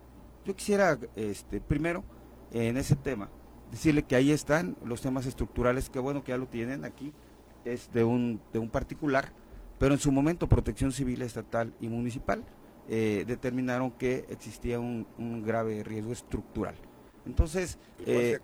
Yo quisiera, este, primero, en ese tema, decirle que ahí están los temas estructurales, que bueno que ya lo tienen aquí, es de un, de un particular, pero en su momento Protección Civil Estatal y Municipal eh, determinaron que existía un, grave riesgo estructural. Entonces, eh,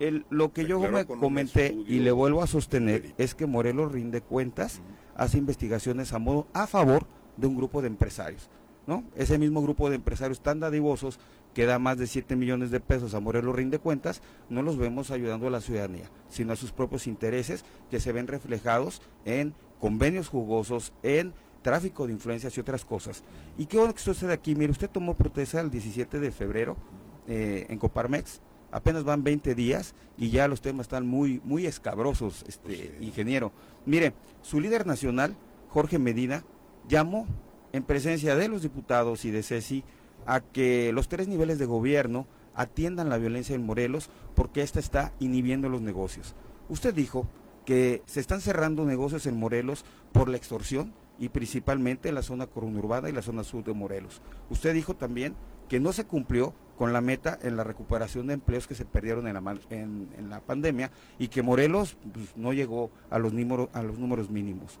el, lo que yo me comenté y le vuelvo a sostener es que Morelos rinde cuentas, hace investigaciones a modo a favor de un grupo de empresarios. ¿No? Ese mismo grupo de empresarios tan dadivosos que da más de 7 millones de pesos a Morelos rinde cuentas, no los vemos ayudando a la ciudadanía, sino a sus propios intereses que se ven reflejados en convenios jugosos, en tráfico de influencias y otras cosas. Y qué bueno que usted aquí, mire, usted tomó protesta el 17 de febrero eh, en Coparmex, apenas van 20 días y ya los temas están muy, muy escabrosos, este ingeniero. Mire, su líder nacional, Jorge Medina, llamó en presencia de los diputados y de CECI a que los tres niveles de gobierno atiendan la violencia en Morelos porque esta está inhibiendo los negocios. Usted dijo que se están cerrando negocios en Morelos por la extorsión y principalmente en la zona conurbada y la zona sur de Morelos. Usted dijo también que no se cumplió con la meta en la recuperación de empleos que se perdieron en la, en, la pandemia y que Morelos pues, no llegó a los, números, a los números mínimos.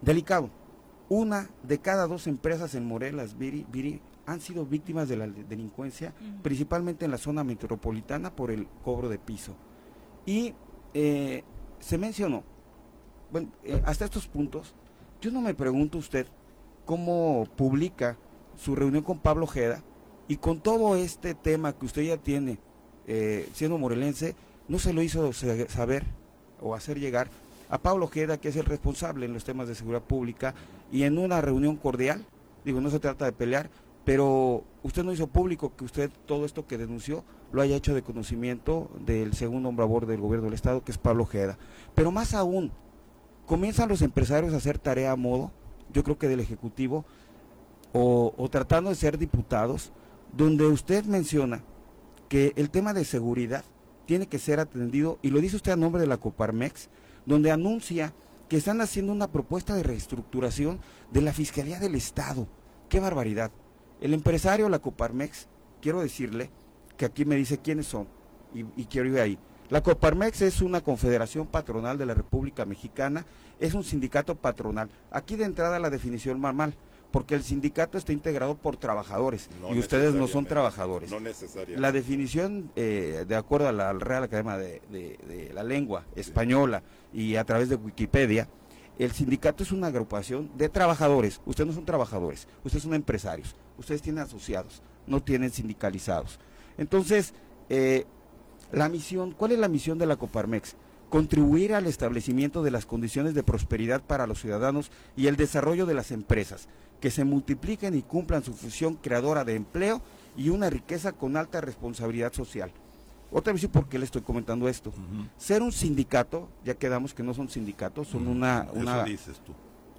Delicado. Una de cada dos empresas en Morelos, Viri, Viri han sido víctimas de la delincuencia, principalmente en la zona metropolitana por el cobro de piso. Y eh, se mencionó, bueno, eh, hasta estos puntos, yo no me pregunto usted cómo publica su reunión con Pablo Jeda y con todo este tema que usted ya tiene eh, siendo morelense, no se lo hizo saber o hacer llegar a Pablo Jeda, que es el responsable en los temas de seguridad pública, y en una reunión cordial, digo, no se trata de pelear, pero usted no hizo público que usted todo esto que denunció lo haya hecho de conocimiento del segundo hombre del gobierno del Estado, que es Pablo Ojeda. Pero más aún, comienzan los empresarios a hacer tarea a modo, yo creo que del Ejecutivo, o, o tratando de ser diputados, donde usted menciona que el tema de seguridad tiene que ser atendido, y lo dice usted a nombre de la Coparmex, donde anuncia que están haciendo una propuesta de reestructuración de la Fiscalía del Estado. ¡Qué barbaridad! El empresario, la Coparmex, quiero decirle que aquí me dice quiénes son, y, quiero ir ahí. La Coparmex es una confederación patronal de la República Mexicana, es un sindicato patronal. Aquí de entrada la definición normal porque el sindicato está integrado por trabajadores y ustedes no son trabajadores. No necesariamente. La definición, eh, de acuerdo a la Real Academia de, la Lengua Española y a través de Wikipedia, el sindicato es una agrupación de trabajadores. Ustedes no son trabajadores, ustedes son empresarios, ustedes tienen asociados, no tienen sindicalizados. Entonces, eh, la misión, ¿cuál es la misión de la Coparmex? Contribuir al establecimiento de las condiciones de prosperidad para los ciudadanos y el desarrollo de las empresas que se multipliquen y cumplan su función creadora de empleo y una riqueza con alta responsabilidad social. Otra vez, ¿por qué le estoy comentando esto? Ser un sindicato, ya quedamos que no son sindicatos, son una, una... Eso dices tú.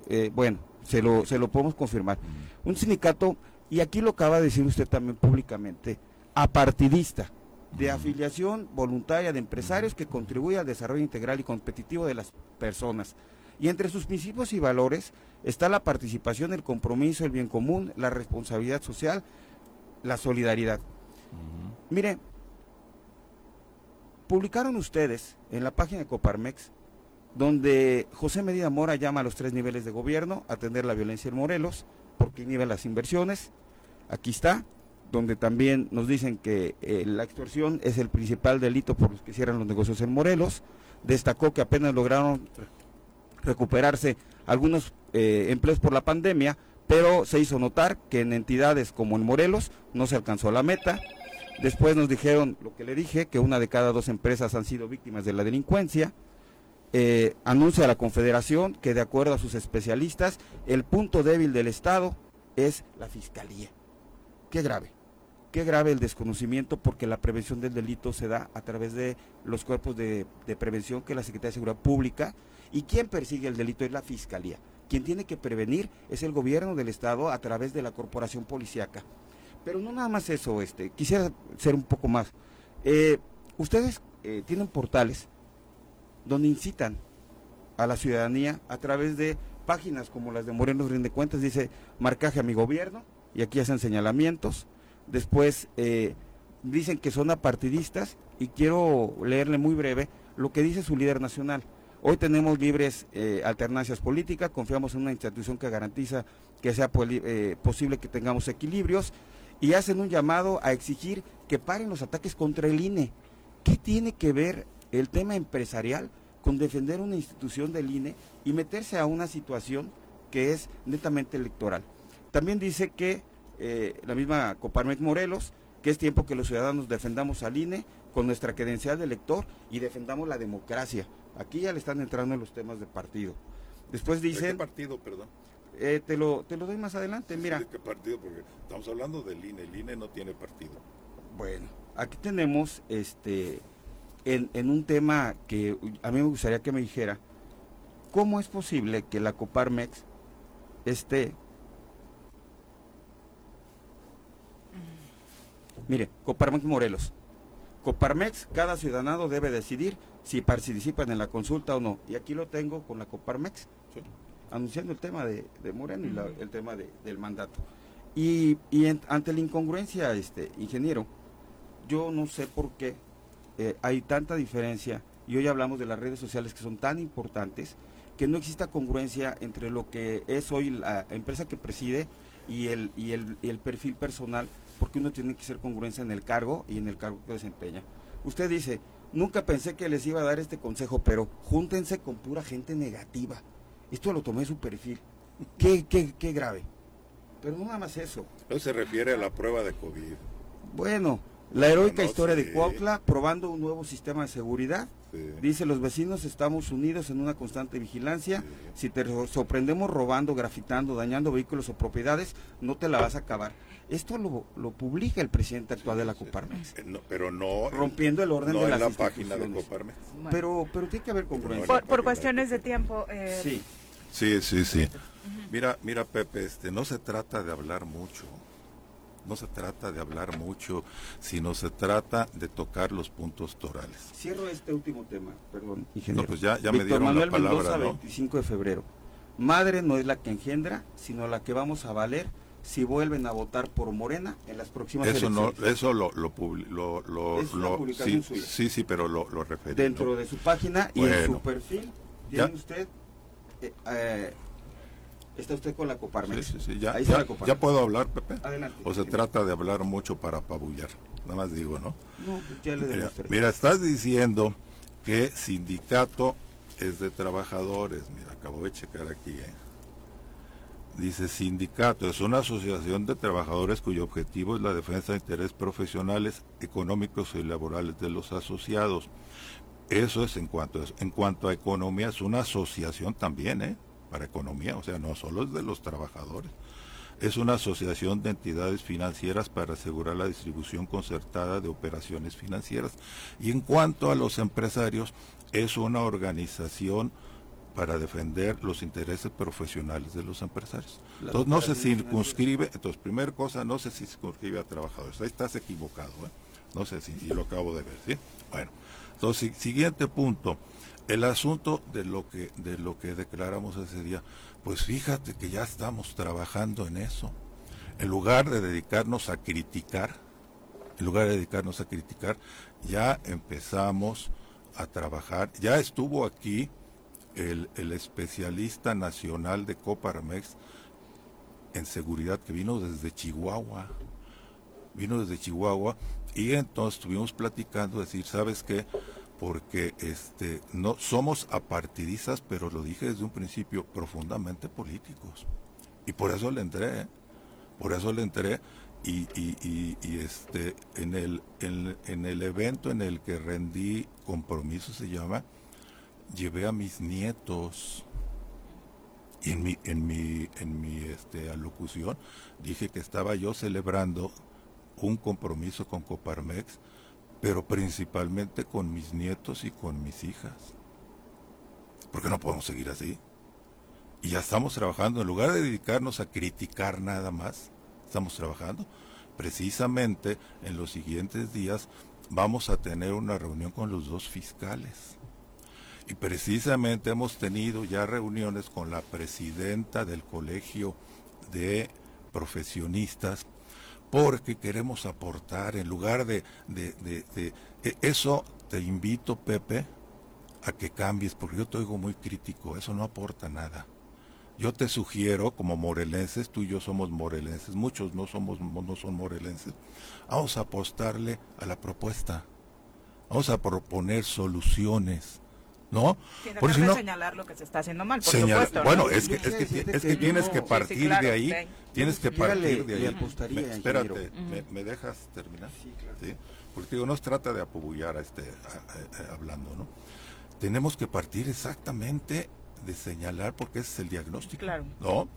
Eh, bueno, se lo, se lo podemos confirmar. Un sindicato, y aquí lo acaba de decir usted también públicamente, apartidista, de afiliación voluntaria de empresarios que contribuye al desarrollo integral y competitivo de las personas. Y entre sus principios y valores está la participación, el compromiso, el bien común, la responsabilidad social, la solidaridad. Mire, publicaron ustedes en la página de Coparmex, donde José Medina Mora llama a los tres niveles de gobierno a atender la violencia en Morelos, porque inhibe las inversiones. Aquí está, donde también nos dicen que eh, la extorsión es el principal delito por los que cierran los negocios en Morelos. Destacó que apenas lograron recuperarse algunos eh, empleos por la pandemia, pero se hizo notar que en entidades como en Morelos no se alcanzó la meta. Después nos dijeron lo que le dije, que una de cada dos empresas han sido víctimas de la delincuencia. Eh, anuncia la Confederación que de acuerdo a sus especialistas, el punto débil del Estado es la Fiscalía. Qué grave, qué grave el desconocimiento porque la prevención del delito se da a través de los cuerpos de, prevención que la Secretaría de Seguridad Pública ¿Y quién persigue el delito? Es la Fiscalía. Quien tiene que prevenir es el gobierno del Estado a través de la corporación policíaca. Pero no nada más eso, este, quisiera ser un poco más. Eh, ustedes eh, tienen portales donde incitan a la ciudadanía a través de páginas como las de Moreno Rinde Cuentas, dice marcaje a mi gobierno, y aquí hacen señalamientos. Después eh, dicen que son apartidistas, y quiero leerle muy breve lo que dice su líder nacional. Hoy tenemos libres eh, alternancias políticas, confiamos en una institución que garantiza que sea posible que tengamos equilibrios y hacen un llamado a exigir que paren los ataques contra el INE. ¿Qué tiene que ver el tema empresarial con defender una institución del INE y meterse a una situación que es netamente electoral? También dice que eh, la misma Coparmex Morelos, que es tiempo que los ciudadanos defendamos al INE con nuestra credencial de elector y defendamos la democracia. Aquí ya le están entrando en los temas de partido. Después dicen... ¿Qué partido, perdón? Eh, te, lo, te lo doy más adelante, mira. ¿De qué partido? Porque estamos hablando del INE. El INE no tiene partido. Bueno, aquí tenemos este en, en un tema que a mí me gustaría que me dijera, ¿cómo es posible que la Coparmex esté... Mire, Coparmex Morelos. Coparmex, cada ciudadano debe decidir si participan en la consulta o no. Y aquí lo tengo con la Coparmex, anunciando el tema de, Moreno y el tema del mandato. Y, ante la incongruencia, este ingeniero, yo no sé por qué eh, hay tanta diferencia, y hoy hablamos de las redes sociales que son tan importantes, que no exista congruencia entre lo que es hoy la empresa que preside y el, y el, y el perfil personal, porque uno tiene que ser congruencia en el cargo y en el cargo que desempeña. Usted dice, Nunca pensé que les iba a dar este consejo, pero júntense con pura gente negativa. Esto lo tomé su perfil. Qué, qué, qué grave. Pero no nada más eso. Eso se refiere a la prueba de COVID. Bueno, la heroica historia de Cuautla probando un nuevo sistema de seguridad Dice, los vecinos estamos unidos en una constante vigilancia. Si te sorprendemos robando, grafitando, dañando vehículos o propiedades, no te la vas a acabar. Esto lo, lo publica el presidente actual de la Coparmex. Eh, pero no... Rompiendo el orden de en la página de Coparmex. Pero, pero tiene que haber congruencia. Por, por cuestiones de tiempo. Eh... Sí. Sí, sí, sí. Mira, mira Pepe, este, no se trata de hablar mucho no se trata de hablar mucho, sino se trata de tocar los puntos torales. Cierro este último tema, perdón, ingeniero. No, pues ya, ya me dieron Manuel la palabra, Mendoza, 25 de febrero. Madre no es la que engendra, sino la que vamos a valer si vuelven a votar por Morena en las próximas eso elecciones. No, eso lo, lo, lo, es una publicación sí, suya. sí, sí, pero lo, lo referí. Dentro de su página y en su perfil tiene usted eh, eh, Está usted con la Coparmex. Sí, sí, Ya, ya, puedo hablar, Pepe. Adelante. O se trata de hablar mucho para apabullar. Nada más digo, ¿no? No, ya le mira, mira, estás diciendo que sindicato es de trabajadores. Mira, acabo de checar aquí. ¿eh? Dice sindicato, es una asociación de trabajadores cuyo objetivo es la defensa de intereses profesionales, económicos y laborales de los asociados. Eso es en cuanto, en cuanto a economía, es una asociación también, ¿eh? para economía, o sea, no solo es de los trabajadores. Es una asociación de entidades financieras para asegurar la distribución concertada de operaciones financieras. Y en cuanto a los empresarios, es una organización para defender los intereses profesionales de los empresarios. entonces no se circunscribe, entonces primer cosa, no se circunscribe a trabajadores. Ahí estás equivocado, ¿eh? no sé si lo acabo de ver, ¿sí? Bueno, entonces siguiente punto el asunto de lo que de lo que declaramos ese día, pues fíjate que ya estamos trabajando en eso. En lugar de dedicarnos a criticar, en lugar de dedicarnos a criticar, ya empezamos a trabajar. Ya estuvo aquí el, el especialista nacional de Coparmex en seguridad que vino desde Chihuahua. Vino desde Chihuahua y entonces estuvimos platicando, decir, ¿sabes qué? porque este no somos apartidistas, pero lo dije desde un principio profundamente políticos. Y por eso le entré, ¿eh? por eso le entré y, y, y, este en el en, el evento en el que rendí compromiso se llama llevé a mis nietos y en mi en mi en mi este alocución dije que estaba yo celebrando un compromiso con Coparmex pero principalmente con mis nietos y con mis hijas. Porque no podemos seguir así. Y ya estamos trabajando, en lugar de dedicarnos a criticar nada más, estamos trabajando. Precisamente en los siguientes días vamos a tener una reunión con los dos fiscales. Y precisamente hemos tenido ya reuniones con la presidenta del Colegio de Profesionistas porque queremos aportar en lugar de, de, de, e, eso te invito Pepe a que cambies porque yo te oigo muy crítico eso no aporta nada. Yo te sugiero como morelenses tú y yo somos morelenses muchos no somos no son morelenses vamos a apostarle a la propuesta vamos a proponer soluciones ¿no? Por si no, señalar lo que se está haciendo mal, por supuesto, Bueno, es que, es que, es que tienes que partir de ahí, tienes que partir de ahí. espérate, me, dejas terminar? Sí, claro. Porque digo, no se trata de apabullar a este, hablando, ¿no? Tenemos que partir exactamente de señalar porque ese es el diagnóstico, claro. ¿no?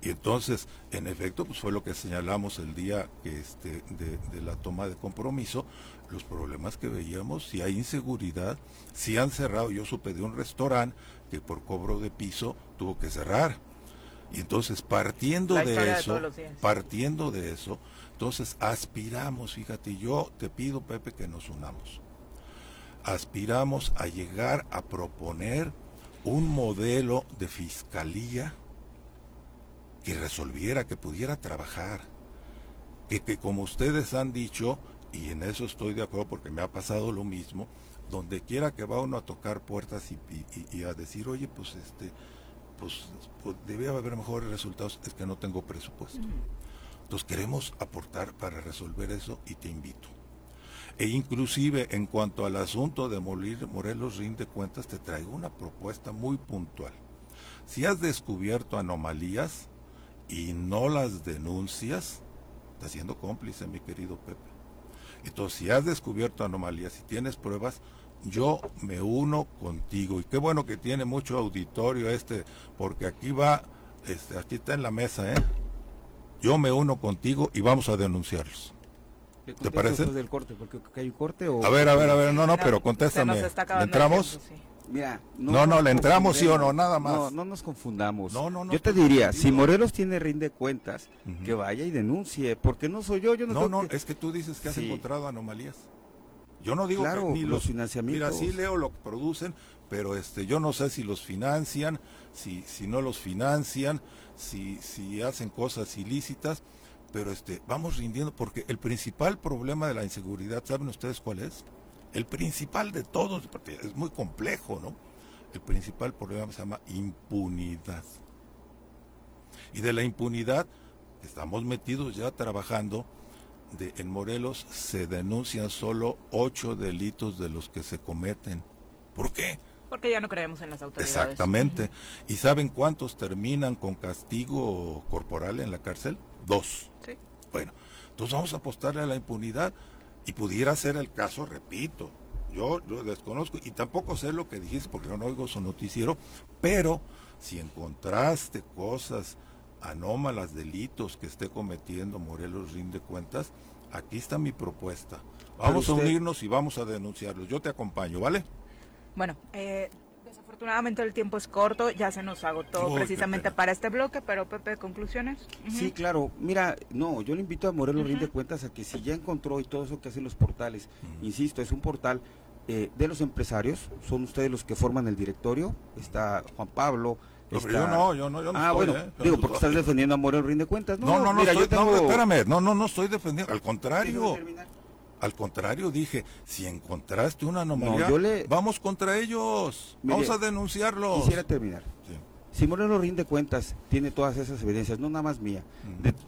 Y entonces, en efecto, pues fue lo que señalamos el día que este, de, de, la toma de compromiso, los problemas que veíamos, si hay inseguridad, si han cerrado, yo supe de un restaurante que por cobro de piso tuvo que cerrar. Y entonces partiendo de eso, partiendo de eso, entonces aspiramos, fíjate, yo te pido Pepe que nos unamos. Aspiramos a llegar a proponer un modelo de fiscalía que resolviera, que pudiera trabajar, que, que como ustedes han dicho, y en eso estoy de acuerdo porque me ha pasado lo mismo, donde quiera que va uno a tocar puertas y, a decir, oye, pues este, pues, pues, debe haber mejores resultados, es que no tengo presupuesto. Entonces queremos aportar para resolver eso y te invito. E inclusive en cuanto al asunto de Morelos rinde cuentas, te traigo una propuesta muy puntual. Si has descubierto anomalías y no las denuncias, estás siendo cómplice, mi querido Pepe. Entonces, si has descubierto anomalías, y tienes pruebas, yo me uno contigo. Y qué bueno que tiene mucho auditorio este, porque aquí va, este, aquí está en la mesa, ¿eh? Yo me uno contigo y vamos a denunciarlos. ¿Te parece? Del corte, porque hay un corte o... A ver, a ver, a ver, no, no, pero contéstame. ¿Le entramos? Mira, no, no, le entramos sí o no, nada más. No, no nos confundamos. yo te diría, si Morelos tiene rinde cuentas, que vaya y denuncie, porque no soy yo, yo no No, no, es que tú dices que has encontrado anomalías. Yo no digo que ni los, financiamientos. Mira, sí leo lo que producen, pero este yo no sé si los financian, si si no los financian, si si hacen cosas ilícitas, pero este vamos rindiendo porque el principal problema de la inseguridad, ¿saben ustedes cuál es? El principal de todos, es muy complejo, ¿no? El principal problema se llama impunidad. Y de la impunidad estamos metidos ya trabajando de, en Morelos se denuncian solo ocho delitos de los que se cometen. ¿Por qué? Porque ya no creemos en las autoridades. Exactamente. ¿Y saben cuántos terminan con castigo corporal en la cárcel? Dos. Sí. Bueno, entonces vamos a apostarle a la impunidad y pudiera ser el caso, repito, yo lo desconozco y tampoco sé lo que dijiste porque no oigo su noticiero, pero si encontraste cosas anómalas, delitos que esté cometiendo Morelos rinde cuentas, aquí está mi propuesta. Vamos a unirnos y vamos a denunciarlos. Yo te acompaño, ¿vale? Bueno, eh, desafortunadamente el tiempo es corto, ya se nos agotó precisamente para este bloque, pero Pepe, conclusiones. Sí, claro. Mira, no, yo le invito a Morelos rinde cuentas a que si ya encontró y todo eso que hacen los portales, insisto, es un portal eh, de los empresarios, son ustedes los que forman el directorio, está Juan Pablo, yo no, yo no, yo no Ah, bueno, ¿eh? digo, porque estás defendiendo a Moreno Rinde Cuentas. No, no, no, mira, yo tengo... espérame, no, no, no estoy defendiendo, al contrario. Al contrario, dije, si encontraste una anomalía, vamos contra ellos, vamos a denunciarlos. Quisiera terminar. Si Moreno rinde cuentas, tiene todas esas evidencias, no nada más mía,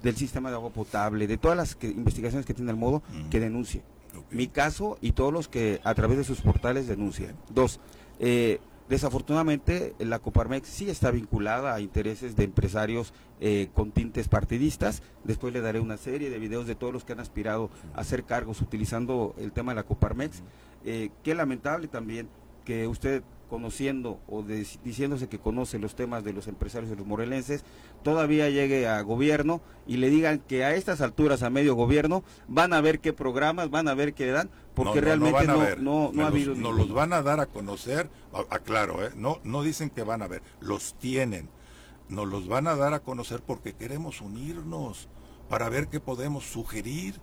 del sistema de agua potable, de todas las investigaciones que tiene el modo, que denuncie. Mi caso y todos los que a través de sus portales denuncien. Dos, eh, Desafortunadamente, la Coparmex sí está vinculada a intereses de empresarios eh, con tintes partidistas. Después le daré una serie de videos de todos los que han aspirado a hacer cargos utilizando el tema de la Coparmex. Eh, qué lamentable también que usted conociendo o diciéndose que conoce los temas de los empresarios de los morelenses, todavía llegue a gobierno y le digan que a estas alturas, a medio gobierno, van a ver qué programas, van a ver qué dan, porque realmente no, no, ha habido... Nos los van a dar a conocer, aclaro, ¿eh? no, no dicen que van a ver, los tienen, nos los van a dar a conocer porque queremos unirnos para ver qué podemos sugerir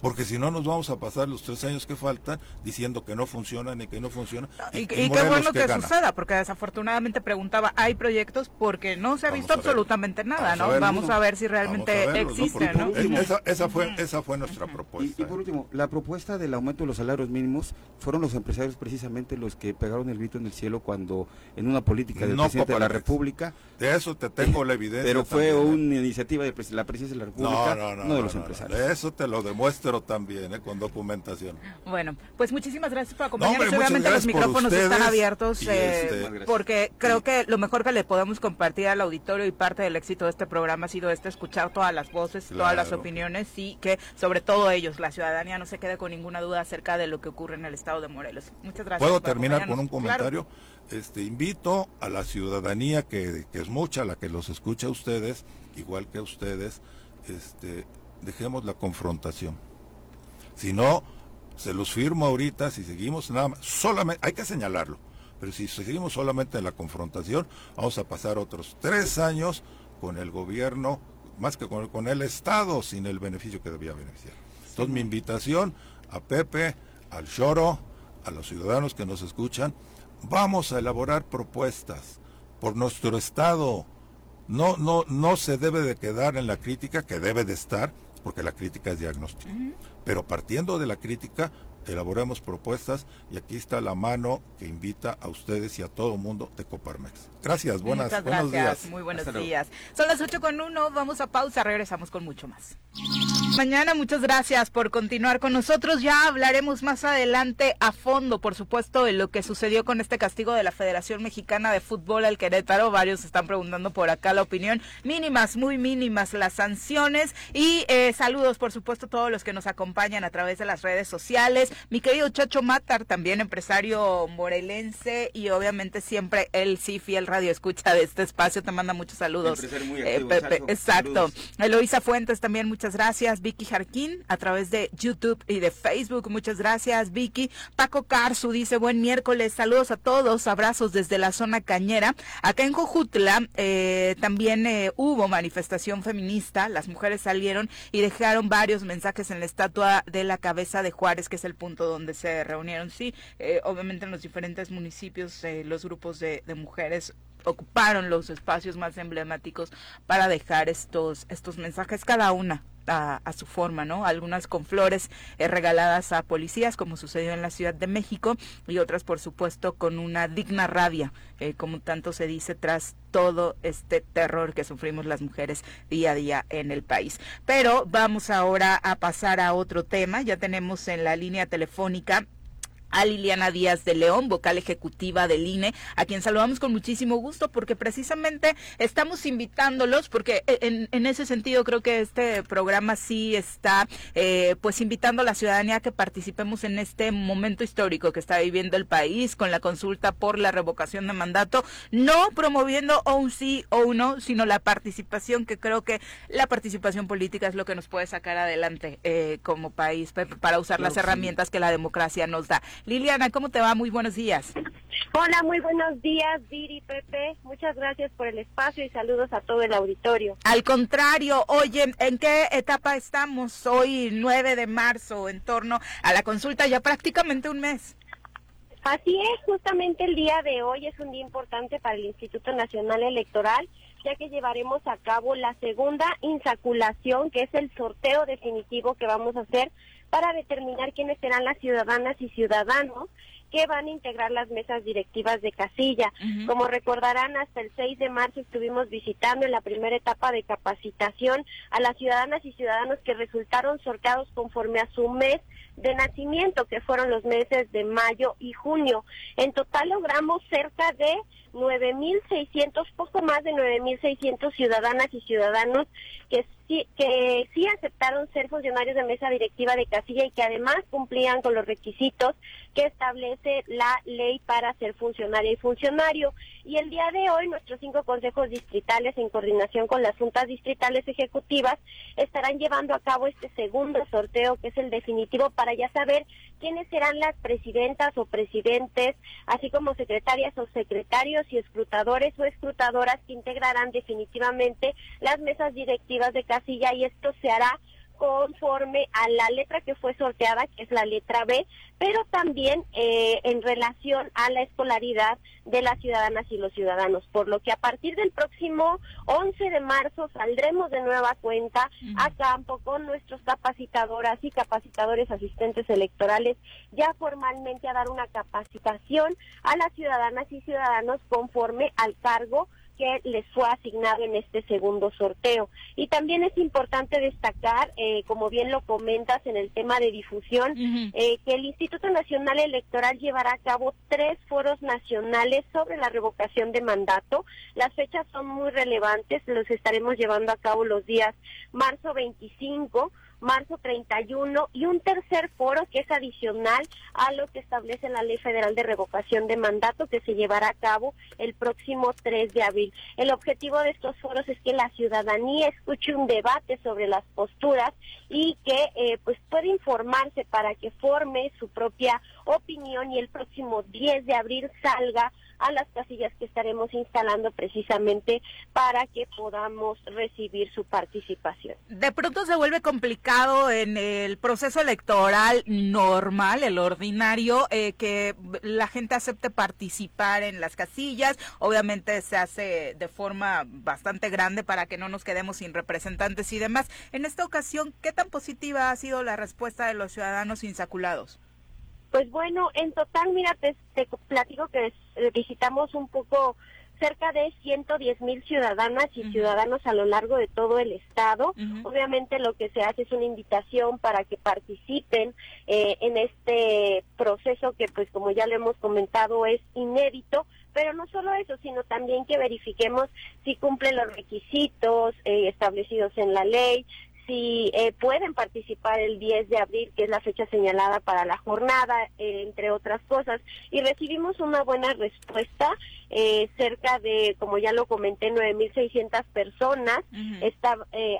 porque si no nos vamos a pasar los tres años que faltan diciendo que no funcionan y que no funcionan. Y, qué bueno que, suceda, porque desafortunadamente preguntaba, ¿hay proyectos? Porque no se ha visto absolutamente nada, ¿no? vamos a ver si realmente existen, ¿no? Esa, fue, esa fue nuestra propuesta. Y, por último, la propuesta del aumento de los salarios mínimos fueron los empresarios precisamente los que pegaron el grito en el cielo cuando en una política del presidente de la República. De eso te tengo la evidencia. Pero fue una iniciativa de la presidencia de la República, no, no, de los empresarios. De eso te lo demuestro también, ¿eh? con documentación. Bueno, pues muchísimas gracias por acompañarnos. Obviamente los micrófonos están abiertos eh, este, porque creo que lo mejor que le podemos compartir al auditorio y parte del éxito de este programa ha sido este, escuchar todas las voces, todas las opiniones y que sobre todo ellos, la ciudadanía, no se quede con ninguna duda acerca de lo que ocurre en el estado de Morelos. Muchas gracias. ¿Puedo terminar con un comentario? Este, invito a la ciudadanía, que, que es mucha la que los escucha a ustedes, igual que a ustedes, este, dejemos la confrontación si no, se los firmo ahorita, si seguimos nada más, solamente, hay que señalarlo, pero si seguimos solamente en la confrontación, vamos a pasar otros tres años con el gobierno, más que con, el Estado, sin el beneficio que debía beneficiar. Entonces mi invitación a Pepe, al Choro, a los ciudadanos que nos escuchan, vamos a elaborar propuestas por nuestro Estado. No, no, no se debe de quedar en la crítica, que debe de estar, porque la crítica es diagnóstico. Pero partiendo de la crítica, elaboramos propuestas y aquí está la mano que invita a ustedes y a todo el mundo de Coparmex. Gracias, buenas, Muchas buenos gracias, Muy buenos días. Son las 8 con 1, vamos a pausa, regresamos con mucho más. mañana. Muchas gracias por continuar con nosotros. Ya hablaremos más adelante a fondo, por supuesto, de lo que sucedió con este castigo de la Federación Mexicana de Fútbol al Querétaro. Varios están preguntando por acá la opinión. Mínimas, muy mínimas las sanciones. Y eh, saludos, por supuesto, a todos los que nos acompañan a través de las redes sociales. Mi querido Chacho Matar, también empresario morelense y obviamente siempre él sí fiel radio escucha de este espacio. Te manda muchos saludos. Eh, Pepe, exacto. Eloisa Fuentes también, muchas gracias. Vicky Jarquín a través de YouTube y de Facebook, muchas gracias. Vicky. Paco Carzu dice, buen miércoles, saludos a todos, abrazos desde la zona cañera. Acá en Cojutla eh, también eh, hubo manifestación feminista, las mujeres salieron y dejaron varios mensajes en la estatua de la cabeza de Juárez, que es el punto donde se reunieron. Sí, eh, obviamente en los diferentes municipios los grupos de, de mujeres ocuparon los espacios más emblemáticos para dejar estos, estos mensajes, cada una a, su forma, ¿no? Algunas con flores eh, regaladas a policías, como sucedió en la Ciudad de México, y otras, por supuesto, con una digna rabia, eh, como tanto se dice, tras todo este terror que sufrimos las mujeres día a día en el país. Pero vamos ahora a pasar a otro tema. Ya tenemos en la línea telefónica a Liliana Díaz de León, vocal ejecutiva del INE, a quien saludamos con muchísimo gusto porque precisamente estamos invitándolos, porque en, en ese sentido creo que este programa sí está eh, pues invitando a la ciudadanía a que participemos en este momento histórico que está viviendo el país con la consulta por la revocación de mandato, no promoviendo o un sí o un no, sino la participación, que creo que la participación política es lo que nos puede sacar adelante eh, como país para usar las herramientas que la democracia nos da. Liliana, ¿cómo te va? Muy buenos días. Hola, muy buenos días, Viri, Pepe. Muchas gracias por el espacio y saludos a todo el auditorio. Al contrario, oye, ¿en qué etapa estamos hoy, 9 de marzo, en torno a la consulta? Ya prácticamente un mes. Así es, justamente el día de hoy es un día importante para el Instituto Nacional Electoral, ya que llevaremos a cabo la segunda insaculación, que es el sorteo definitivo que vamos a hacer para determinar quiénes serán las ciudadanas y ciudadanos que van a integrar las mesas directivas de casilla. Como recordarán, hasta el 6 de marzo estuvimos visitando en la primera etapa de capacitación a las ciudadanas y ciudadanos que resultaron sorteados conforme a su mes de nacimiento, que fueron los meses de mayo y junio. En total logramos cerca de 9.600, poco más de 9.600 ciudadanas y ciudadanos que sí, que sí aceptaron ser funcionarios de mesa directiva de casilla y que además cumplían con los requisitos que establece la ley para ser funcionaria y funcionario. Y el día de hoy nuestros cinco consejos distritales en coordinación con las juntas distritales ejecutivas estarán llevando a cabo este segundo sorteo que es el definitivo para ya saber quiénes serán las presidentas o presidentes, así como secretarias o secretarios y escrutadores o escrutadoras que integrarán definitivamente las mesas directivas de casilla y esto se hará conforme a la letra que fue sorteada, que es la letra B, pero también eh, en relación a la escolaridad de las ciudadanas y los ciudadanos, por lo que a partir del próximo 11 de marzo saldremos de nueva cuenta a campo con nuestros capacitadoras y capacitadores asistentes electorales ya formalmente a dar una capacitación a las ciudadanas y ciudadanos conforme al cargo que les fue asignado en este segundo sorteo. Y también es importante destacar, eh, como bien lo comentas en el tema de difusión, eh, que el Instituto Nacional Electoral llevará a cabo tres foros nacionales sobre la revocación de mandato. Las fechas son muy relevantes, los estaremos llevando a cabo los días marzo 25, marzo 31 y un tercer foro que es adicional a lo que establece la Ley Federal de Revocación de Mandato que se llevará a cabo el próximo 3 de abril. El objetivo de estos foros es que la ciudadanía escuche un debate sobre las posturas y que eh, pues pueda informarse para que forme su propia opinión y el próximo 10 de abril salga a las casillas que estaremos instalando precisamente para que podamos recibir su participación. De pronto se vuelve complicado en el proceso electoral normal, el ordinario, eh, que la gente acepte participar en las casillas. Obviamente se hace de forma bastante grande para que no nos quedemos sin representantes y demás. En esta ocasión, ¿qué tan positiva ha sido la respuesta de los ciudadanos insaculados? Pues bueno, en total, mira, te, platico que visitamos un poco cerca de 110 mil ciudadanas y ciudadanos a lo largo de todo el estado. Obviamente lo que se hace es una invitación para que participen eh, en este proceso que pues como ya le hemos comentado es inédito, pero no solo eso, sino también que verifiquemos si cumplen los requisitos eh, establecidos en la ley, si eh, pueden participar el 10 de abril, que es la fecha señalada para la jornada, eh, entre otras cosas. Y recibimos una buena respuesta, eh, cerca de, como ya lo comenté, 9.600 personas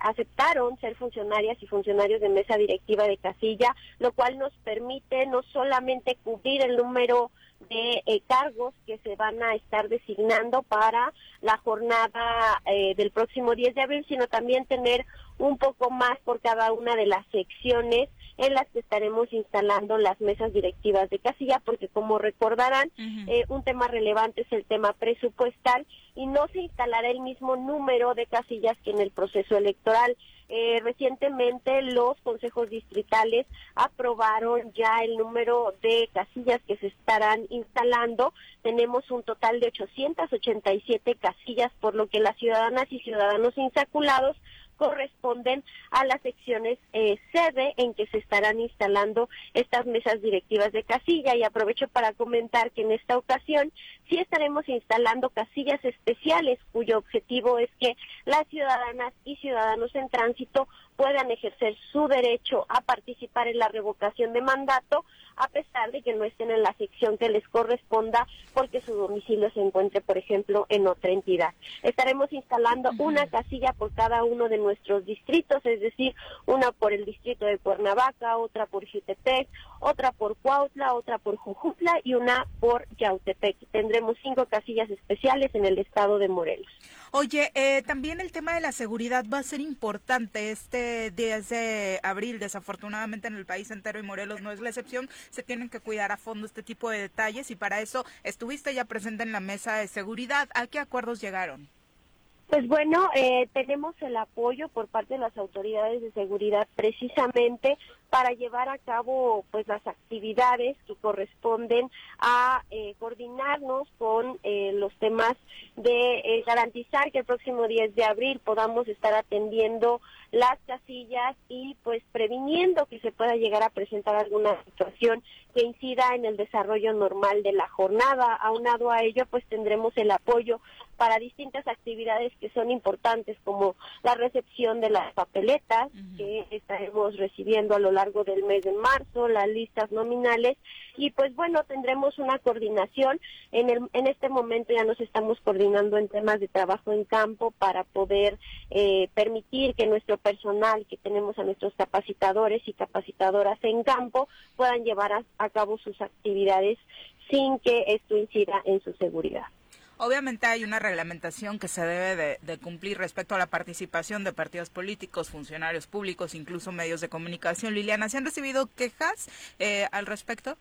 aceptaron ser funcionarias y funcionarios de mesa directiva de casilla, lo cual nos permite no solamente cubrir el número de cargos que se van a estar designando para la jornada del próximo 10 de abril, sino también tener un poco más por cada una de las secciones en las que estaremos instalando las mesas directivas de casilla, porque como recordarán, eh, un tema relevante es el tema presupuestal y no se instalará el mismo número de casillas que en el proceso electoral. Eh, recientemente los consejos distritales aprobaron ya el número de casillas que se estarán instalando. Tenemos un total de 887 casillas, por lo que las ciudadanas y ciudadanos insaculados corresponden a las secciones eh, sede en que se estarán instalando estas mesas directivas de casilla. Y aprovecho para comentar que en esta ocasión sí estaremos instalando casillas especiales cuyo objetivo es que las ciudadanas y ciudadanos en tránsito puedan ejercer su derecho a participar en la revocación de mandato a pesar de que no estén en la sección que les corresponda porque su domicilio se encuentre, por ejemplo, en otra entidad. Estaremos instalando una casilla por cada uno de nuestros distritos, es decir, una por el distrito de Cuernavaca, otra por Jutepec, otra por Cuautla, otra por Jujutla y una por Yautepec. Tendremos cinco casillas especiales en el estado de Morelos. Oye, eh, también el tema de la seguridad va a ser importante este 10 de abril. Desafortunadamente en el país entero y Morelos no es la excepción. Se tienen que cuidar a fondo este tipo de detalles y para eso estuviste ya presente en la mesa de seguridad. ¿A qué acuerdos llegaron? Pues bueno, eh, tenemos el apoyo por parte de las autoridades de seguridad precisamente para llevar a cabo pues las actividades que corresponden a eh, coordinarnos con eh, los temas de garantizar que el próximo 10 de abril podamos estar atendiendo las casillas y pues previniendo que se pueda llegar a presentar alguna situación que incida en el desarrollo normal de la jornada. Aunado a ello, pues tendremos el apoyo para distintas actividades que son importantes, como la recepción de las papeletas que estaremos recibiendo a lo largo del mes de marzo, las listas nominales, y pues bueno, tendremos una coordinación. En, el, en este momento ya nos estamos coordinando en temas de trabajo en campo para poder eh, permitir que nuestro personal, que tenemos a nuestros capacitadores y capacitadoras en campo, puedan llevar a cabo sus actividades sin que esto incida en su seguridad. Obviamente hay una reglamentación que se debe de, cumplir respecto a la participación de partidos políticos, funcionarios públicos, incluso medios de comunicación. Liliana, ¿se han recibido quejas eh, al respecto?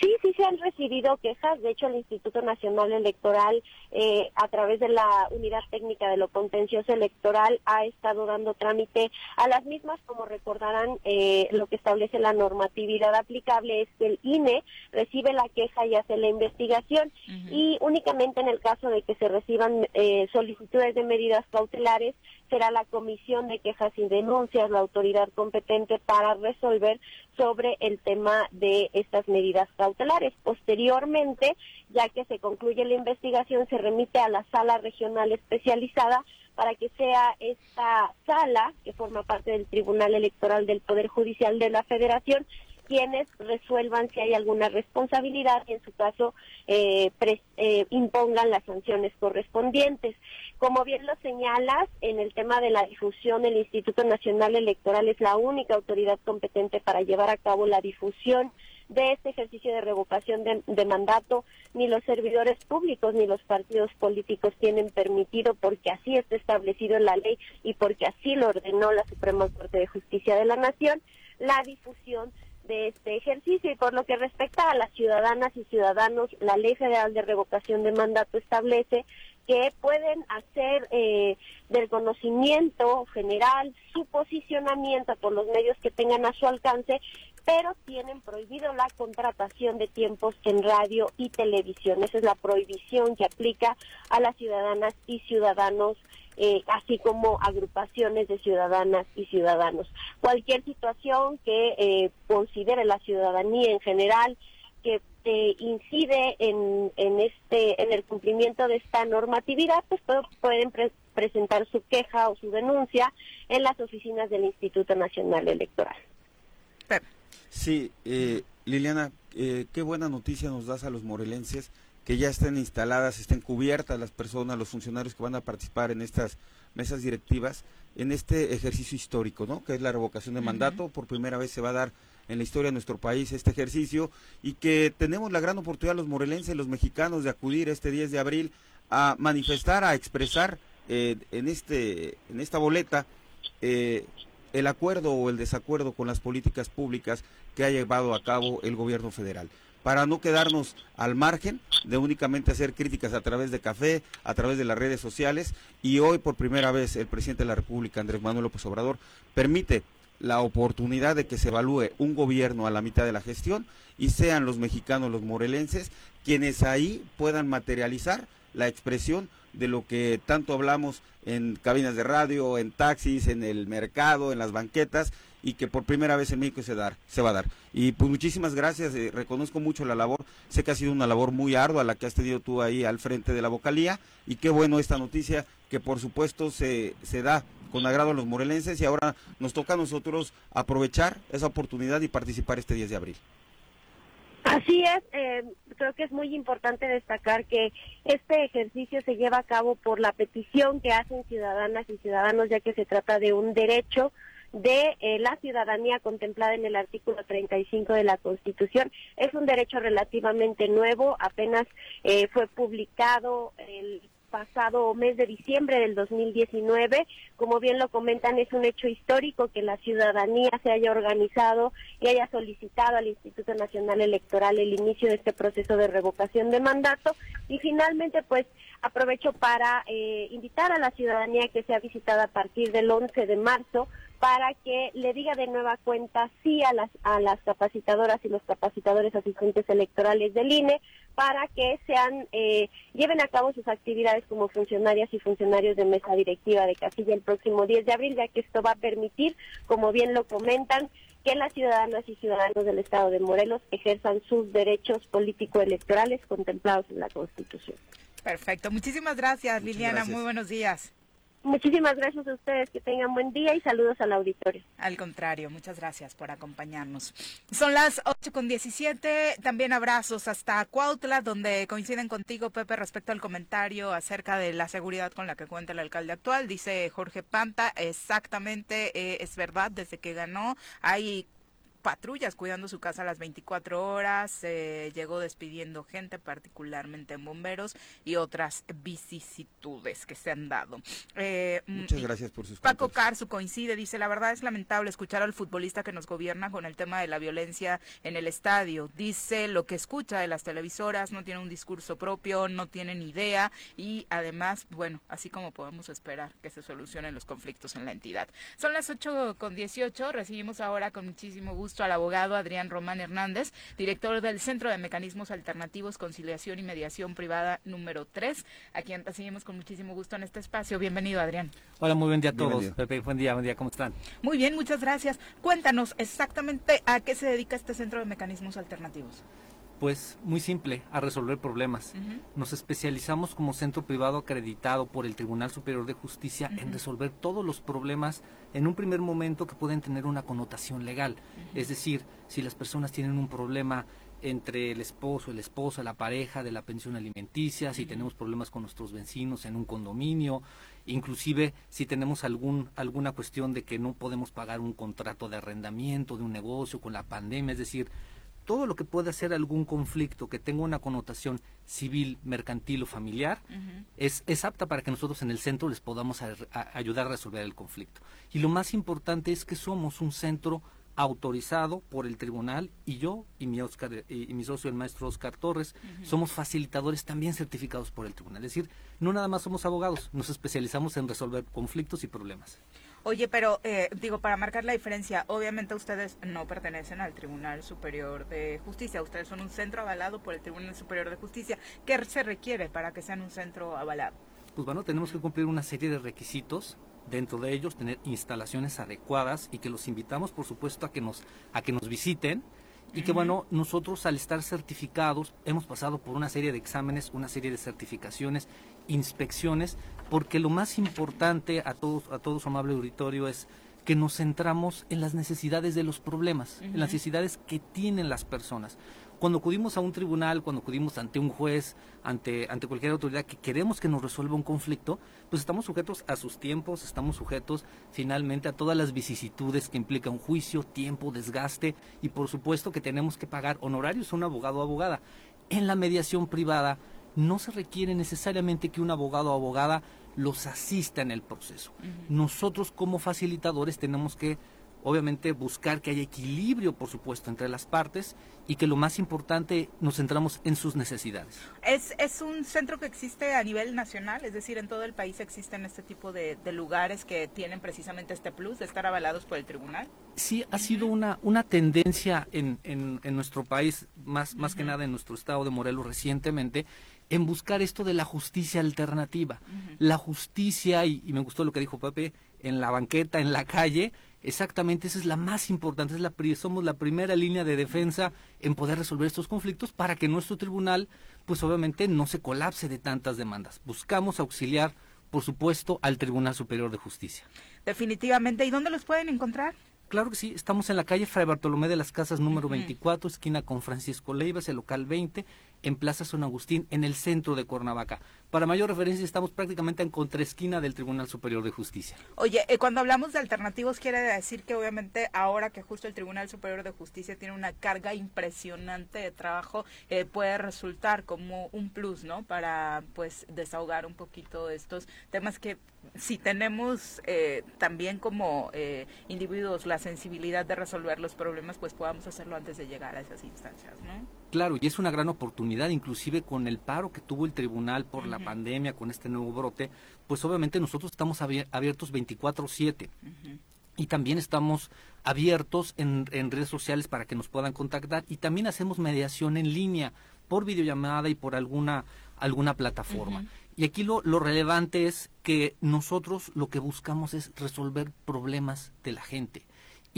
Sí, sí se han recibido quejas. De hecho, el Instituto Nacional Electoral, eh, a través de la Unidad Técnica de lo Contencioso Electoral, ha estado dando trámite a las mismas. Como recordarán, eh, lo que establece la normatividad aplicable es que el INE recibe la queja y hace la investigación. Y únicamente en el caso de que se reciban eh, solicitudes de medidas cautelares, será la Comisión de Quejas y Denuncias la autoridad competente para resolver sobre el tema de estas medidas cautelares. Posteriormente, ya que se concluye la investigación, se remite a la sala regional especializada para que sea esta sala, que forma parte del Tribunal Electoral del Poder Judicial de la Federación, quienes resuelvan si hay alguna responsabilidad y en su caso eh, eh, impongan las sanciones correspondientes. Como bien lo señalas, en el tema de la difusión, el Instituto Nacional Electoral es la única autoridad competente para llevar a cabo la difusión de este ejercicio de revocación de, mandato, ni los servidores públicos ni los partidos políticos tienen permitido, porque así está establecido en la ley y porque así lo ordenó la Suprema Corte de Justicia de la Nación, la difusión de este ejercicio y por lo que respecta a las ciudadanas y ciudadanos, la Ley Federal de Revocación de Mandato establece que pueden hacer eh, del conocimiento general su posicionamiento por los medios que tengan a su alcance, pero tienen prohibido la contratación de tiempos en radio y televisión. Esa es la prohibición que aplica a las ciudadanas y ciudadanos eh, así como agrupaciones de ciudadanas y ciudadanos. Cualquier situación que eh, considere la ciudadanía en general que eh, incide en, en, este en el cumplimiento de esta normatividad, pues pueden presentar su queja o su denuncia en las oficinas del Instituto Nacional Electoral. Sí, Liliana, qué buena noticia nos das a los morelenses que ya estén instaladas, estén cubiertas las personas, los funcionarios que van a participar en estas mesas directivas, en este ejercicio histórico, ¿no? Que es la revocación de mandato. Por primera vez se va a dar en la historia de nuestro país este ejercicio y que tenemos la gran oportunidad los morelenses, los mexicanos, de acudir este 10 de abril a manifestar, a expresar eh, en, este, en esta boleta eh, el acuerdo o el desacuerdo con las políticas públicas que ha llevado a cabo el gobierno federal para no quedarnos al margen de únicamente hacer críticas a través de café, a través de las redes sociales. Y hoy por primera vez el presidente de la República, Andrés Manuel López Obrador, permite la oportunidad de que se evalúe un gobierno a la mitad de la gestión y sean los mexicanos, los morelenses, quienes ahí puedan materializar la expresión de lo que tanto hablamos en cabinas de radio, en taxis, en el mercado, en las banquetas y que por primera vez en México se, dar, se va a dar. Y pues muchísimas gracias, eh, reconozco mucho la labor, sé que ha sido una labor muy ardua la que has tenido tú ahí al frente de la vocalía y qué bueno esta noticia que por supuesto se, se da con agrado a los morelenses y ahora nos toca a nosotros aprovechar esa oportunidad y participar este 10 de abril. Así es, eh, creo que es muy importante destacar que este ejercicio se lleva a cabo por la petición que hacen ciudadanas y ciudadanos, ya que se trata de un derecho de eh, la ciudadanía contemplada en el artículo 35 de la Constitución. Es un derecho relativamente nuevo, apenas eh, fue publicado el pasado mes de diciembre del 2019. Como bien lo comentan, es un hecho histórico que la ciudadanía se haya organizado y haya solicitado al Instituto Nacional Electoral el inicio de este proceso de revocación de mandato. Y finalmente, pues aprovecho para eh, invitar a la ciudadanía que sea visitada a partir del 11 de marzo para que le diga de nueva cuenta sí a las, a las capacitadoras y los capacitadores asistentes electorales del INE para que sean eh, lleven a cabo sus actividades como funcionarias y funcionarios de mesa directiva de Casilla el próximo 10 de abril, ya que esto va a permitir, como bien lo comentan, que las ciudadanas y ciudadanos del Estado de Morelos ejerzan sus derechos político-electorales contemplados en la Constitución. Perfecto. Muchísimas gracias, Liliana. Muy buenos días. Muchísimas gracias a ustedes, que tengan buen día y saludos al auditorio. Al contrario, muchas gracias por acompañarnos. Son las 8 con 17, también abrazos hasta Cuautla, donde coinciden contigo, Pepe, respecto al comentario acerca de la seguridad con la que cuenta el alcalde actual. Dice Jorge Panta, exactamente, eh, es verdad, desde que ganó hay patrullas cuidando su casa a las 24 horas, llegó despidiendo gente, particularmente en bomberos y otras vicisitudes que se han dado. Eh, Muchas gracias por sus Paco Carso coincide, dice, la verdad es lamentable escuchar al futbolista que nos gobierna con el tema de la violencia en el estadio. Dice lo que escucha de las televisoras, no tiene un discurso propio, no tiene ni idea y además, bueno, así como podemos esperar que se solucionen los conflictos en la entidad. Son las 8 con 18, recibimos ahora con muchísimo gusto al abogado Adrián Román Hernández, director del Centro de Mecanismos Alternativos, Conciliación y Mediación Privada número 3, a quien recibimos con muchísimo gusto en este espacio. Bienvenido, Adrián. Hola, muy buen día a todos. Pepe, buen día, buen día, ¿cómo están? Muy bien, muchas gracias. Cuéntanos exactamente a qué se dedica este Centro de Mecanismos Alternativos. Pues muy simple, a resolver problemas. Nos especializamos como centro privado acreditado por el Tribunal Superior de Justicia en resolver todos los problemas en un primer momento que pueden tener una connotación legal. Es decir, si las personas tienen un problema entre el esposo, el esposa, la pareja de la pensión alimenticia, si tenemos problemas con nuestros vecinos en un condominio, inclusive si tenemos algún alguna cuestión de que no podemos pagar un contrato de arrendamiento de un negocio con la pandemia, es decir, todo lo que pueda ser algún conflicto que tenga una connotación civil, mercantil o familiar, es, es apta para que nosotros en el centro les podamos ayudar a resolver el conflicto. Y lo más importante es que somos un centro autorizado por el tribunal y yo y mi, Oscar, y, mi socio el maestro Oscar Torres somos facilitadores también certificados por el tribunal. Es decir, no nada más somos abogados, nos especializamos en resolver conflictos y problemas. Oye, pero eh, digo, para marcar la diferencia, obviamente ustedes no pertenecen al Tribunal Superior de Justicia, ustedes son un centro avalado por el Tribunal Superior de Justicia. ¿Qué se requiere para que sean un centro avalado? Pues bueno, tenemos que cumplir una serie de requisitos dentro de ellos tener instalaciones adecuadas y que los invitamos por supuesto a que nos a que nos visiten y que bueno nosotros al estar certificados hemos pasado por una serie de exámenes una serie de certificaciones inspecciones porque lo más importante a todos a todo su amable auditorio es que nos centramos en las necesidades de los problemas, en las necesidades que tienen las personas cuando acudimos a un tribunal, cuando acudimos ante un juez, ante, ante cualquier autoridad que queremos que nos resuelva un conflicto, pues estamos sujetos a sus tiempos, estamos sujetos finalmente a todas las vicisitudes que implica un juicio, tiempo, desgaste y por supuesto que tenemos que pagar honorarios a un abogado o abogada. En la mediación privada no se requiere necesariamente que un abogado o abogada los asista en el proceso. Nosotros como facilitadores tenemos que obviamente buscar que haya equilibrio, por supuesto, entre las partes y que lo más importante nos centramos en sus necesidades. ¿Es, es un centro que existe a nivel nacional? Es decir, en todo el país existen este tipo de, lugares que tienen precisamente este plus de estar avalados por el tribunal. Sí, ha sido una, una tendencia en, en, nuestro país, más, más que nada en nuestro estado de Morelos recientemente, en buscar esto de la justicia alternativa. La justicia, y, y me gustó lo que dijo Pepe, en la banqueta, en la calle, Exactamente, esa es la más importante, es la, somos la primera línea de defensa en poder resolver estos conflictos para que nuestro tribunal, pues obviamente no se colapse de tantas demandas. Buscamos auxiliar, por supuesto, al Tribunal Superior de Justicia. Definitivamente, ¿y dónde los pueden encontrar? Claro que sí, estamos en la calle Fray Bartolomé de las Casas número 24, esquina con Francisco Leivas, el local 20, en Plaza San Agustín, en el centro de Cuernavaca. Para mayor referencia, estamos prácticamente en contraesquina del Tribunal Superior de Justicia. Oye, eh, cuando hablamos de alternativos, quiere decir que obviamente ahora que justo el Tribunal Superior de Justicia tiene una carga impresionante de trabajo, eh, puede resultar como un plus, ¿no? Para, pues, desahogar un poquito estos temas que si tenemos eh, también como individuos la sensibilidad de resolver los problemas, pues podamos hacerlo antes de llegar a esas instancias, ¿no? Claro, y es una gran oportunidad, inclusive con el paro que tuvo el tribunal por la pandemia, con este nuevo brote, pues obviamente nosotros estamos abiertos 24/7. Y también estamos abiertos en, redes sociales para que nos puedan contactar y también hacemos mediación en línea por videollamada y por alguna, alguna plataforma. Y aquí lo, lo relevante es que nosotros lo que buscamos es resolver problemas de la gente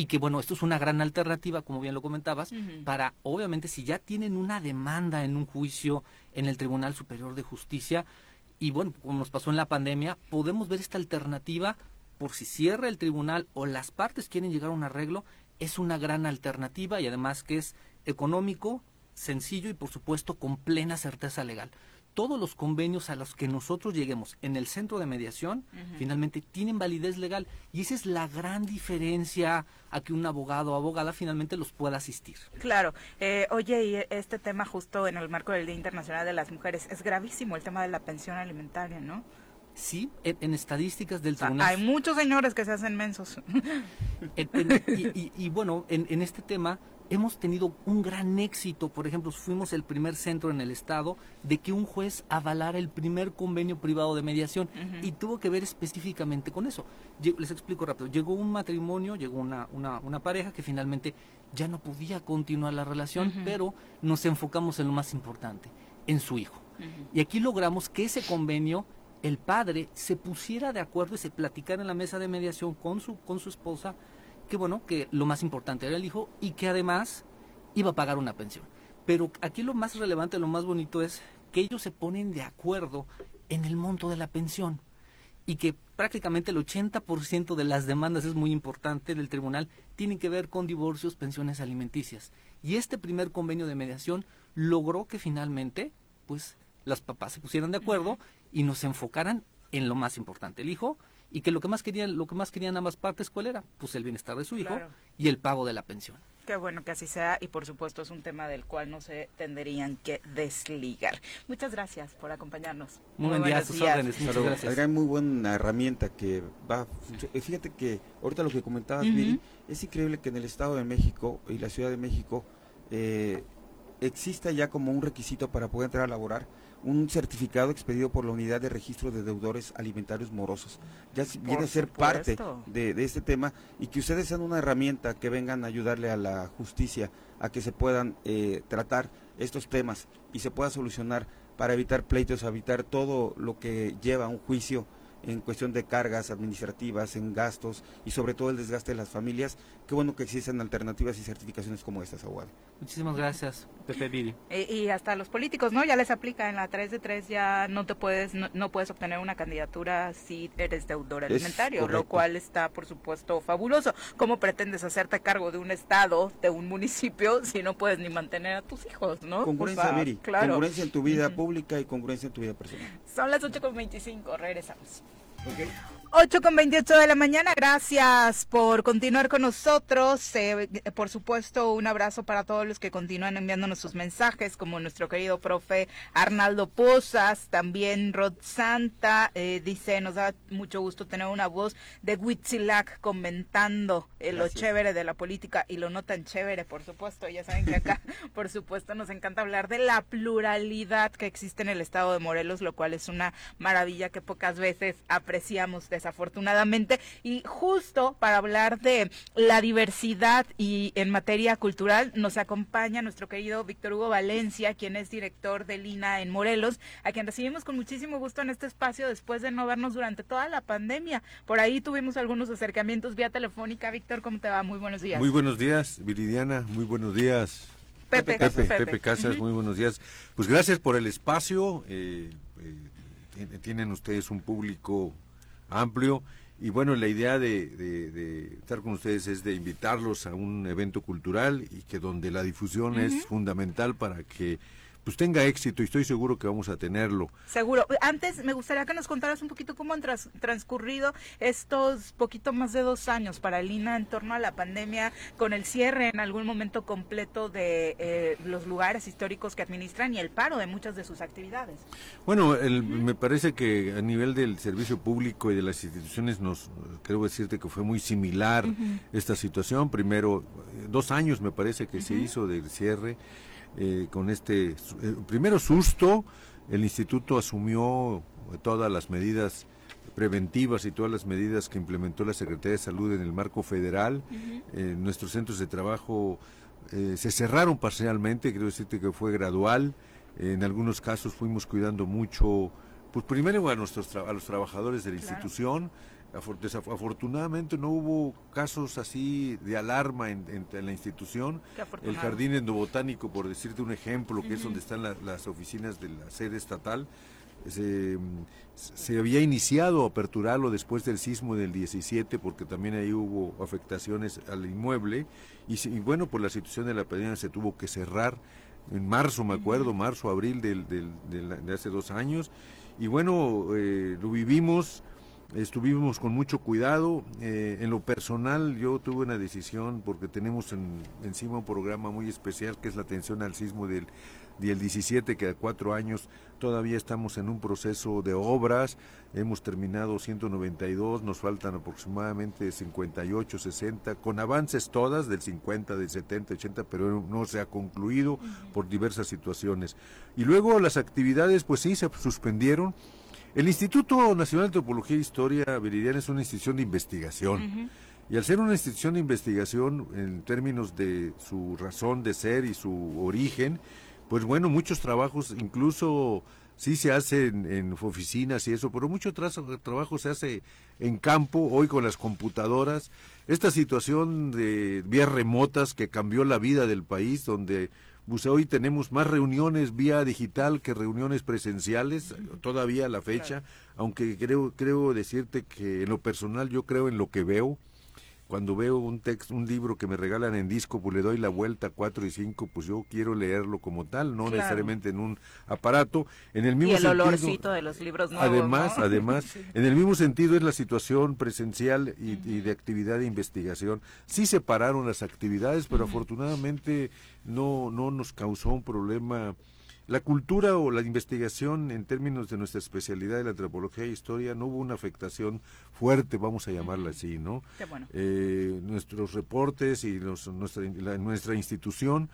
y que bueno, esto es una gran alternativa, como bien lo comentabas, para obviamente si ya tienen una demanda en un juicio en el Tribunal Superior de Justicia y bueno, como nos pasó en la pandemia, podemos ver esta alternativa por si cierra el tribunal o las partes quieren llegar a un arreglo, es una gran alternativa y además que es económico, sencillo y por supuesto con plena certeza legal todos los convenios a los que nosotros lleguemos en el centro de mediación finalmente tienen validez legal y esa es la gran diferencia a que un abogado o abogada finalmente los pueda asistir. Claro, eh, oye, y este tema justo en el marco del Día Internacional de las Mujeres es gravísimo el tema de la pensión alimentaria, ¿no? Sí, en, estadísticas del tribunal. hay muchos señores que se hacen mensos. y, y, bueno, en, este tema hemos tenido un gran éxito. Por ejemplo, fuimos el primer centro en el estado de que un juez avalara el primer convenio privado de mediación y tuvo que ver específicamente con eso. Les explico rápido. Llegó un matrimonio, llegó una, una, pareja que finalmente ya no podía continuar la relación, pero nos enfocamos en lo más importante, en su hijo. Y aquí logramos que ese convenio el padre se pusiera de acuerdo y se platicara en la mesa de mediación con su, con su esposa que bueno, que lo más importante era el hijo y que además iba a pagar una pensión. Pero aquí lo más relevante, lo más bonito es que ellos se ponen de acuerdo en el monto de la pensión y que prácticamente el 80% de las demandas es muy importante del tribunal tienen que ver con divorcios, pensiones alimenticias. Y este primer convenio de mediación logró que finalmente pues las papás se pusieran de acuerdo y nos enfocaran en lo más importante, el hijo y que lo que más querían, lo que más querían ambas partes, ¿cuál era? Pues el bienestar de su hijo y el pago de la pensión. Qué bueno que así sea y por supuesto es un tema del cual no se tendrían que desligar. Muchas gracias por acompañarnos. Muy, buen día, sus órdenes. Muchas gracias. Hay muy buena herramienta que va. Fíjate que ahorita lo que comentabas, es increíble que en el Estado de México y la Ciudad de México eh, exista ya como un requisito para poder entrar a laborar un certificado expedido por la Unidad de Registro de Deudores Alimentarios Morosos. Ya viene a ser parte de, este tema y que ustedes sean una herramienta que vengan a ayudarle a la justicia a que se puedan eh, tratar estos temas y se pueda solucionar para evitar pleitos, evitar todo lo que lleva a un juicio en cuestión de cargas administrativas, en gastos y sobre todo el desgaste de las familias. Qué bueno que existen alternativas y certificaciones como estas, Aguad. Muchísimas gracias, Pepe Viri. Y, hasta los políticos, ¿no? Ya les aplica en la 3 de 3, ya no te puedes, no, puedes obtener una candidatura si eres deudor alimentario, lo cual está, por supuesto, fabuloso. ¿Cómo pretendes hacerte cargo de un estado, de un municipio, si no puedes ni mantener a tus hijos, ¿no? Congruencia, Viri. Claro. Congruencia en tu vida pública y congruencia en tu vida personal. Son las 8.25, regresamos. Okay. 8 con 28 de la mañana, gracias por continuar con nosotros. Eh, por supuesto, un abrazo para todos los que continúan enviándonos sus mensajes, como nuestro querido profe Arnaldo Pozas, también Rod Santa, eh, dice, nos da mucho gusto tener una voz de Huitzilac comentando eh, lo chévere de la política y lo no tan chévere, por supuesto. Ya saben que acá, por supuesto, nos encanta hablar de la pluralidad que existe en el estado de Morelos, lo cual es una maravilla que pocas veces apreciamos de desafortunadamente. Y justo para hablar de la diversidad y en materia cultural nos acompaña nuestro querido Víctor Hugo Valencia, quien es director de Lina en Morelos, a quien recibimos con muchísimo gusto en este espacio después de no vernos durante toda la pandemia. Por ahí tuvimos algunos acercamientos vía telefónica. Víctor, ¿cómo te va? Muy buenos días. Muy buenos días, Viridiana. Muy buenos días. Pepe, Pepe, Pepe, Casas, muy buenos días. Pues gracias por el espacio. Eh, eh, tienen ustedes un público amplio. Y bueno, la idea de, estar con ustedes es de invitarlos a un evento cultural y que donde la difusión es fundamental para que pues tenga éxito y estoy seguro que vamos a tenerlo. Seguro. Antes me gustaría que nos contaras un poquito cómo han transcurrido estos poquito más de dos años para Lina en torno a la pandemia, con el cierre en algún momento completo de eh, los lugares históricos que administran y el paro de muchas de sus actividades. Bueno, me parece que a nivel del servicio público y de las instituciones nos, creo decirte que fue muy similar esta situación. Primero, dos años me parece que se hizo del cierre eh, con este eh, primero susto, el instituto asumió todas las medidas preventivas y todas las medidas que implementó la Secretaría de Salud en el marco federal. Eh, nuestros centros de trabajo se cerraron parcialmente, quiero decirte que fue gradual. en algunos casos fuimos cuidando mucho, pues primero a, nuestros a los trabajadores de la institución, Desafortunadamente no hubo casos así de alarma en, la institución. El jardín endobotánico, por decirte un ejemplo, que es donde están las oficinas de la sede estatal, se, había iniciado a aperturarlo después del sismo del 17 porque también ahí hubo afectaciones al inmueble. Y, bueno, por la situación de la pandemia se tuvo que cerrar en marzo, me acuerdo, marzo, abril del, de hace dos años. Y bueno, eh, lo vivimos estuvimos con mucho cuidado. Eh, en lo personal, yo tuve una decisión porque tenemos encima un programa muy especial que es la atención al sismo del, del 17, que a cuatro años todavía estamos en un proceso de obras. Hemos terminado 192, nos faltan aproximadamente 58, 60, con avances todas del 50, del 70, 80, pero no se ha concluido por diversas situaciones. Y luego las actividades, pues sí, se suspendieron el Instituto Nacional de Antropología e Historia Viridiana es una institución de investigación. Y al ser una institución de investigación en términos de su razón de ser y su origen, pues bueno, muchos trabajos, incluso sí se hacen en, oficinas y eso, pero mucho trabajo se hace en campo, hoy con las computadoras. Esta situación de vías remotas que cambió la vida del país, donde pues hoy tenemos más reuniones vía digital que reuniones presenciales, todavía a la fecha, aunque creo, creo decirte que en lo personal yo creo en lo que veo. Cuando veo un texto, un libro que me regalan en disco, pues le doy la vuelta 4 y 5, pues yo quiero leerlo como tal, no necesariamente en un aparato. En el mismo y el olorcito de los libros nuevos. Además, además, en el mismo sentido es la situación presencial y, de actividad de investigación. Sí separaron las actividades, pero afortunadamente no, no nos causó un problema la cultura o la investigación en términos de nuestra especialidad de la antropología e historia no hubo una afectación fuerte, vamos a llamarla así, ¿no? Eh, nuestros reportes y nuestra, nuestra institución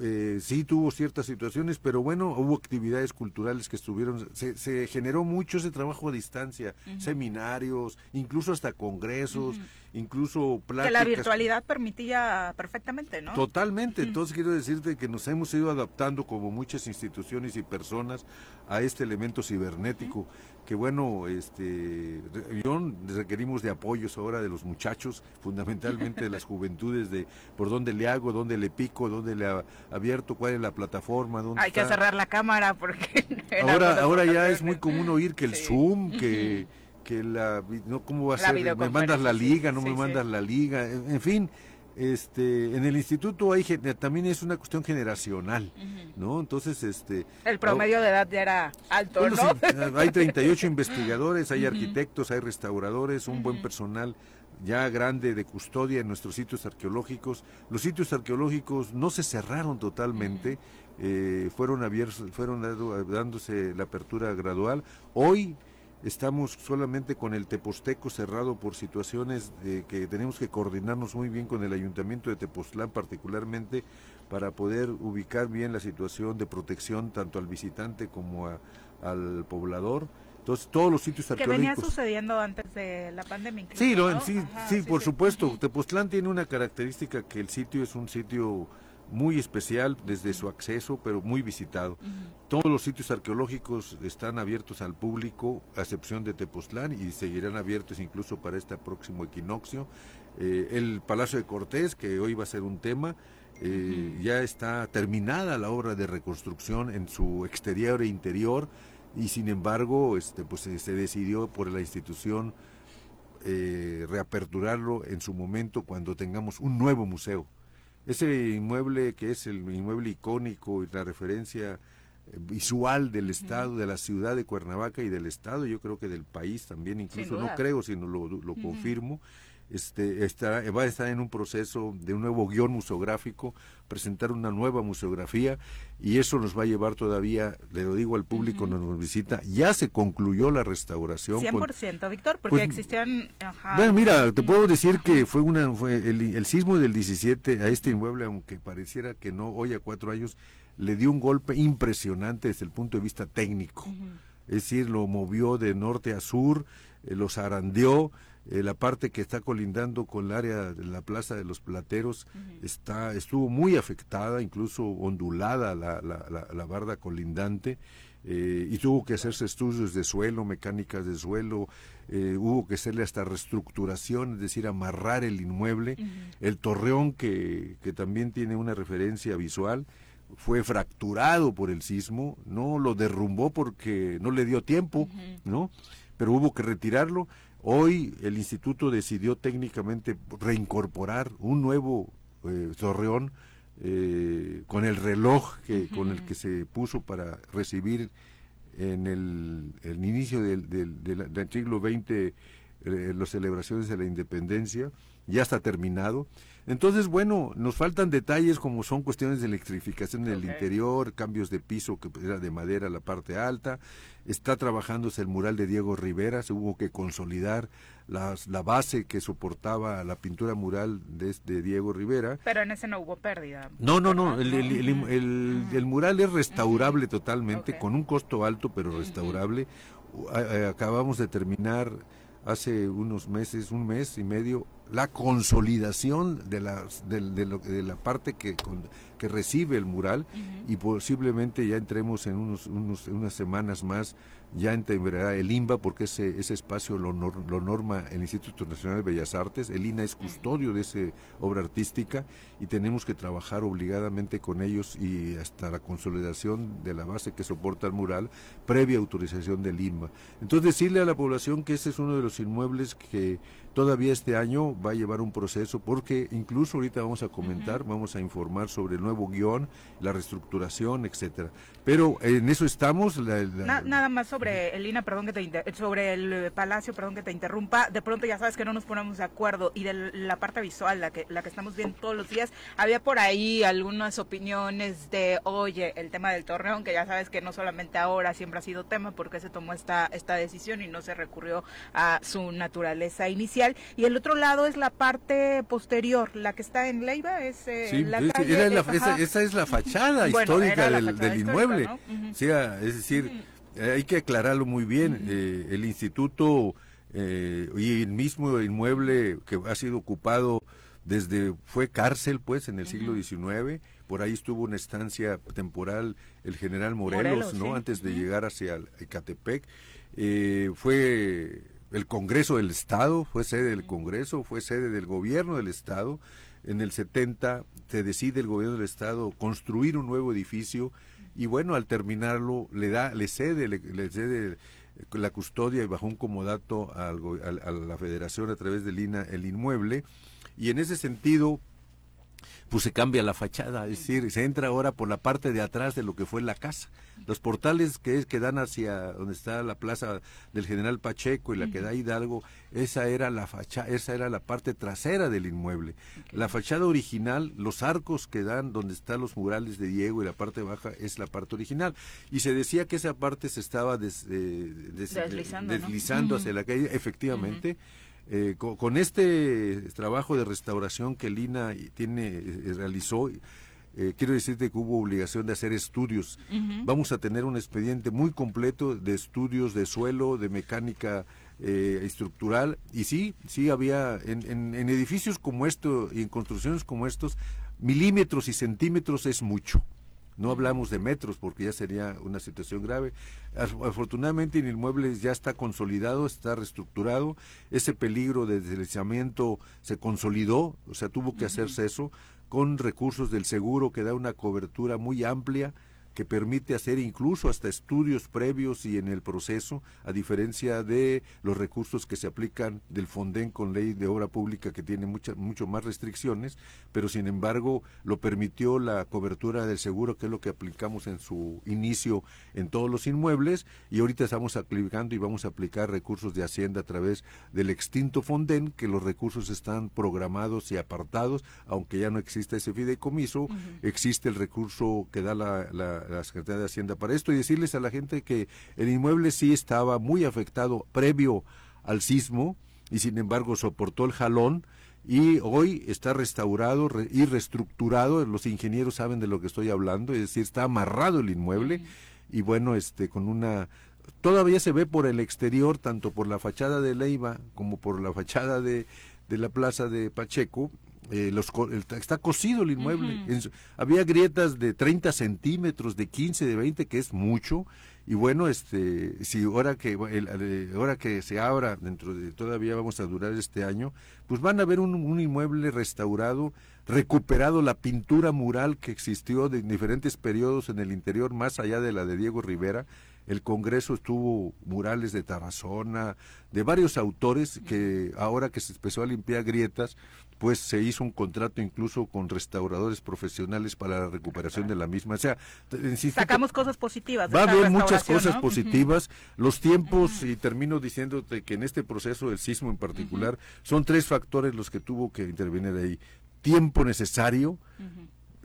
eh, sí tuvo ciertas situaciones, pero bueno, hubo actividades culturales que estuvieron, se, generó mucho ese trabajo a distancia, seminarios, incluso hasta congresos, incluso pláticas. Que la virtualidad permitía perfectamente, ¿no? Totalmente, entonces quiero decirte que nos hemos ido adaptando como muchas instituciones y personas a este elemento cibernético que bueno, este, yo requerimos de apoyos ahora de los muchachos, fundamentalmente de las juventudes, de por dónde le hago, dónde le pico, dónde le abierto, cuál es la plataforma, dónde Hay que cerrar la cámara porque... Ahora, ahora ya es muy común oír que el Zoom, que, que la... No, ¿Cómo va a ser? Me mandas la liga, no me mandas la liga, en fin este en el instituto hay también es una cuestión generacional no entonces este el promedio de edad ya era alto ¿no? hay 38 investigadores hay arquitectos hay restauradores un buen personal ya grande de custodia en nuestros sitios arqueológicos. Los sitios arqueológicos no se cerraron totalmente eh, fueron abiertos fueron dándose la apertura gradual. Hoy Estamos solamente con el Teposteco cerrado por situaciones de que tenemos que coordinarnos muy bien con el Ayuntamiento de Tepoztlán particularmente para poder ubicar bien la situación de protección tanto al visitante como al poblador. Entonces, todos los sitios arqueológicos... Que venía sucediendo antes de la pandemia. sí, sí, sí, por supuesto. Tepoztlán tiene una característica que el sitio es un sitio muy especial desde su acceso, pero muy visitado. Todos los sitios arqueológicos están abiertos al público, a excepción de Tepoztlán, y seguirán abiertos incluso para este próximo equinoccio. Eh, el Palacio de Cortés, que hoy va a ser un tema, eh, ya está terminada la obra de reconstrucción en su exterior e interior, y sin embargo, este, pues se decidió por la institución eh, reaperturarlo en su momento cuando tengamos un nuevo museo ese inmueble que es el inmueble icónico y la referencia eh, visual del estado, de la ciudad de Cuernavaca y del estado, yo creo que del país también, incluso no creo, sino lo, lo confirmo, este, está, va a estar en un proceso de un nuevo guion museográfico, presentar una nueva museografía y eso nos va a llevar todavía, le lo digo al público, nos visita, ya se concluyó la restauración. 100%, Víctor, porque pues, existían... Bueno, mira, te puedo decir que fue una fue el, el, sismo del 17 a este inmueble, aunque pareciera que no, hoy a cuatro años, le dio un golpe impresionante desde el punto de vista técnico. Es decir, lo movió de norte a sur, eh, lo zarandeó, eh, la parte que está colindando con el área de la Plaza de los Plateros está estuvo muy afectada, incluso ondulada la, la, la, barda colindante. Eh, y tuvo que hacerse estudios de suelo, mecánicas de suelo, eh, hubo que hacerle hasta reestructuración, es decir, amarrar el inmueble. El torreón, que, que también tiene una referencia visual, fue fracturado por el sismo, no lo derrumbó porque no le dio tiempo, ¿no? Pero hubo que retirarlo Hoy el instituto decidió técnicamente reincorporar un nuevo eh, torreón eh, con el reloj que, con el que se puso para recibir en el, inicio del, del, siglo XX eh, las celebraciones de la independencia, ya está terminado. Entonces, bueno, nos faltan detalles como son cuestiones de electrificación en el interior, cambios de piso que era de madera la parte alta, está trabajándose el mural de Diego Rivera, se hubo que consolidar las, la base que soportaba la pintura mural de, de, Diego Rivera. Pero en ese no hubo pérdida. No, no, no, el, el, mural es restaurable totalmente, con un costo alto, pero restaurable. Acabamos de terminar hace unos meses, un mes y medio, la consolidación de la, de, de, la parte que, que recibe el mural y posiblemente ya entremos en unos, unos, unas semanas más ya entenderá el INBA porque ese, ese espacio lo, lo, norma el Instituto Nacional de Bellas Artes, el INA es custodio de esa obra artística y tenemos que trabajar obligadamente con ellos y hasta la consolidación de la base que soporta el mural previa autorización del INBA. Entonces decirle a la población que ese es uno de los inmuebles que todavía este año va a llevar un proceso porque incluso ahorita vamos a comentar, vamos a informar sobre el nuevo guion, la reestructuración, etcétera. Pero en eso estamos. nada más sobre el INA, perdón que te sobre el Palacio, perdón que te interrumpa. De pronto ya sabes que no nos ponemos de acuerdo y de la parte visual, la que la que estamos viendo todos los días, había por ahí algunas opiniones de, oye, el tema del torreón, que ya sabes que no solamente ahora siempre ha sido tema, porque se tomó esta esta decisión y no se recurrió a su naturaleza inicial y el otro lado es la parte posterior, la que está en Leiva, es eh, la calle, esa, es la fachada histórica del, inmueble. sea, es decir, hay que aclararlo muy bien. Eh, el instituto eh, y el mismo inmueble que ha sido ocupado desde fue cárcel pues en el siglo XIX por ahí estuvo una estancia temporal el general Morelos, no antes de llegar hacia Ecatepec. Fue el Congreso del Estado, fue sede del Congreso, fue sede del gobierno del Estado. En el 70 se decide el gobierno del Estado construir un nuevo edificio y bueno, al terminarlo le da, le cede, le, cede la custodia y bajo un comodato a la federación a través del INA el inmueble. Y en ese sentido pues se cambia la fachada, es decir, se entra ahora por la parte de atrás de lo que fue la casa. Los portales que, que dan hacia donde está la plaza del General Pacheco y la que da Hidalgo, esa era la fachada, esa era la parte trasera del inmueble. La fachada original, los arcos que dan donde están los murales de Diego y la parte baja es la parte original. Y se decía que esa parte se estaba eh, deslizando, hacia la calle, efectivamente. Eh, con, este trabajo de restauración que Lina tiene, eh, realizó, eh, quiero decirte que hubo obligación de hacer estudios. Vamos a tener un expediente muy completo de estudios de suelo, de mecánica estructural, y sí, sí había en, en edificios como esto y en construcciones como estos, milímetros y centímetros es mucho. No hablamos de metros porque ya sería una situación grave. Afortunadamente el inmueble ya está consolidado, está reestructurado. Ese peligro de deslizamiento se consolidó, o sea, tuvo que hacerse eso con recursos del seguro que da una cobertura muy amplia que permite hacer incluso hasta estudios previos y en el proceso, a diferencia de los recursos que se aplican del Fonden con ley de obra pública que tiene muchas mucho más restricciones, pero sin embargo lo permitió la cobertura del seguro, que es lo que aplicamos en su inicio en todos los inmuebles, y ahorita estamos aplicando y vamos a aplicar recursos de Hacienda a través del extinto Fonden, que los recursos están programados y apartados, aunque ya no exista ese fideicomiso, existe el recurso que da la la Secretaría de Hacienda para esto y decirles a la gente que el inmueble sí estaba muy afectado previo al sismo y sin embargo soportó el jalón y hoy está restaurado y reestructurado, los ingenieros saben de lo que estoy hablando, es decir, está amarrado el inmueble y bueno, este con una todavía se ve por el exterior, tanto por la fachada de Leiva como por la fachada de, de la plaza de Pacheco, eh, los, está cosido el inmueble. había grietas de 30 centímetros, de 15, de 20, que es mucho. Y bueno, este, si ahora que, el, ahora que se abra, dentro de todavía vamos a durar este año, pues van a ver un, un inmueble restaurado, recuperado la pintura mural que existió de diferentes periodos en el interior, más allá de la de Diego Rivera. El Congreso estuvo murales de Tarazona, de varios autores que ahora que se empezó a limpiar grietas, pues se hizo un contrato incluso con restauradores profesionales para la recuperación de la misma. O sea, sacamos cosas positivas. va a haber muchas cosas positivas. Los tiempos, y termino diciéndote que en este proceso del sismo en particular, son tres factores los que tuvo que intervenir ahí. Tiempo necesario,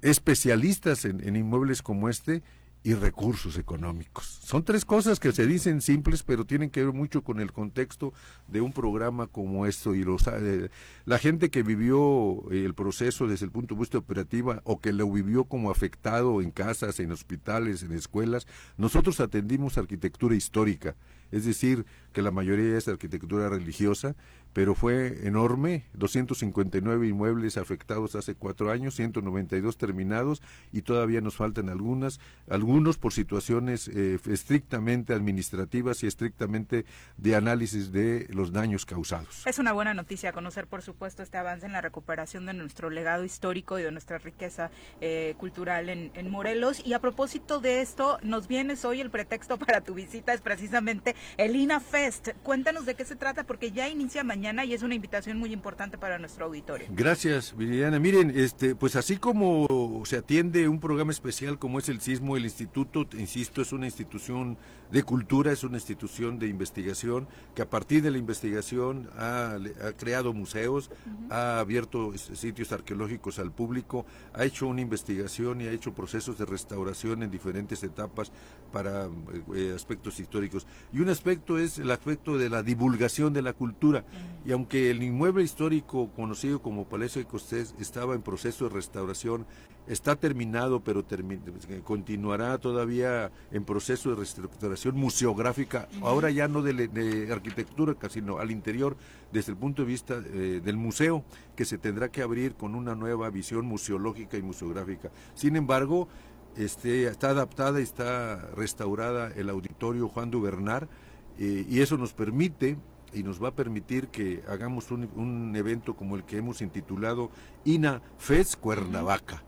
especialistas en inmuebles como este, y recursos económicos. Son tres cosas que se dicen simples, pero tienen que ver mucho con el contexto de un programa como esto. Y los, eh, la gente que vivió el proceso desde el punto de vista operativo o que lo vivió como afectado en casas, en hospitales, en escuelas, nosotros atendimos arquitectura histórica es decir, que la mayoría es arquitectura religiosa, pero fue enorme, 259 inmuebles afectados hace cuatro años, 192 terminados y todavía nos faltan algunas, algunos por situaciones eh, estrictamente administrativas y estrictamente de análisis de los daños causados. Es una buena noticia conocer, por supuesto, este avance en la recuperación de nuestro legado histórico y de nuestra riqueza eh, cultural en, Morelos. Y a propósito de esto, nos vienes hoy el pretexto para tu visita es precisamente el INA Fest. Cuéntanos de qué se trata porque ya inicia mañana y es una invitación muy importante para nuestro auditorio. Gracias, Viridiana. Miren, este, pues así como se atiende un programa especial como es el Sismo, el Instituto, insisto, es una institución de cultura, es una institución de investigación que a partir de la investigación ha, creado museos, ha abierto sitios arqueológicos al público, ha hecho una investigación y ha hecho procesos de restauración en diferentes etapas para eh, aspectos históricos. Y un aspecto es el aspecto de la divulgación de la cultura. Y aunque el inmueble histórico conocido como Palacio de Costés estaba en proceso de restauración, está terminado, pero continuará todavía en proceso de restauración museográfica, ahora ya no de, arquitectura, sino al interior, desde el punto de vista eh, del museo, que se tendrá que abrir con una nueva visión museológica y museográfica. Sin embargo, este, está adaptada y está restaurada el auditorio Juan Dubernar, eh, y eso nos permite y nos va a permitir que hagamos un, evento como el que hemos intitulado INA FES Cuernavaca.